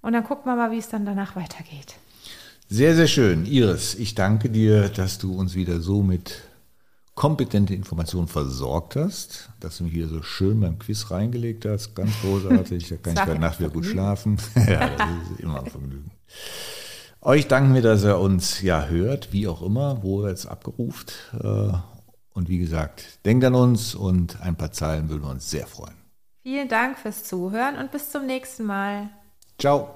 Und dann gucken wir mal, wie es dann danach weitergeht. Sehr, sehr schön. Iris, ich danke dir, dass du uns wieder so mit kompetente Informationen versorgt hast, dass du mich hier so schön beim Quiz reingelegt hast. Ganz großartig. Da kann ich bei Nacht wieder gut schlafen. [laughs] ja, das ist immer ein Vergnügen. Euch danken wir, dass ihr uns ja hört, wie auch immer, wo ihr jetzt abgeruft. Äh, Und wie gesagt, denkt an uns und ein paar Zeilen würden wir uns sehr freuen. Vielen Dank fürs Zuhören und bis zum nächsten Mal. Ciao.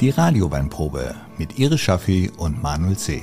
Die Radioweinprobe mit Iris Schaffi und Manuel C.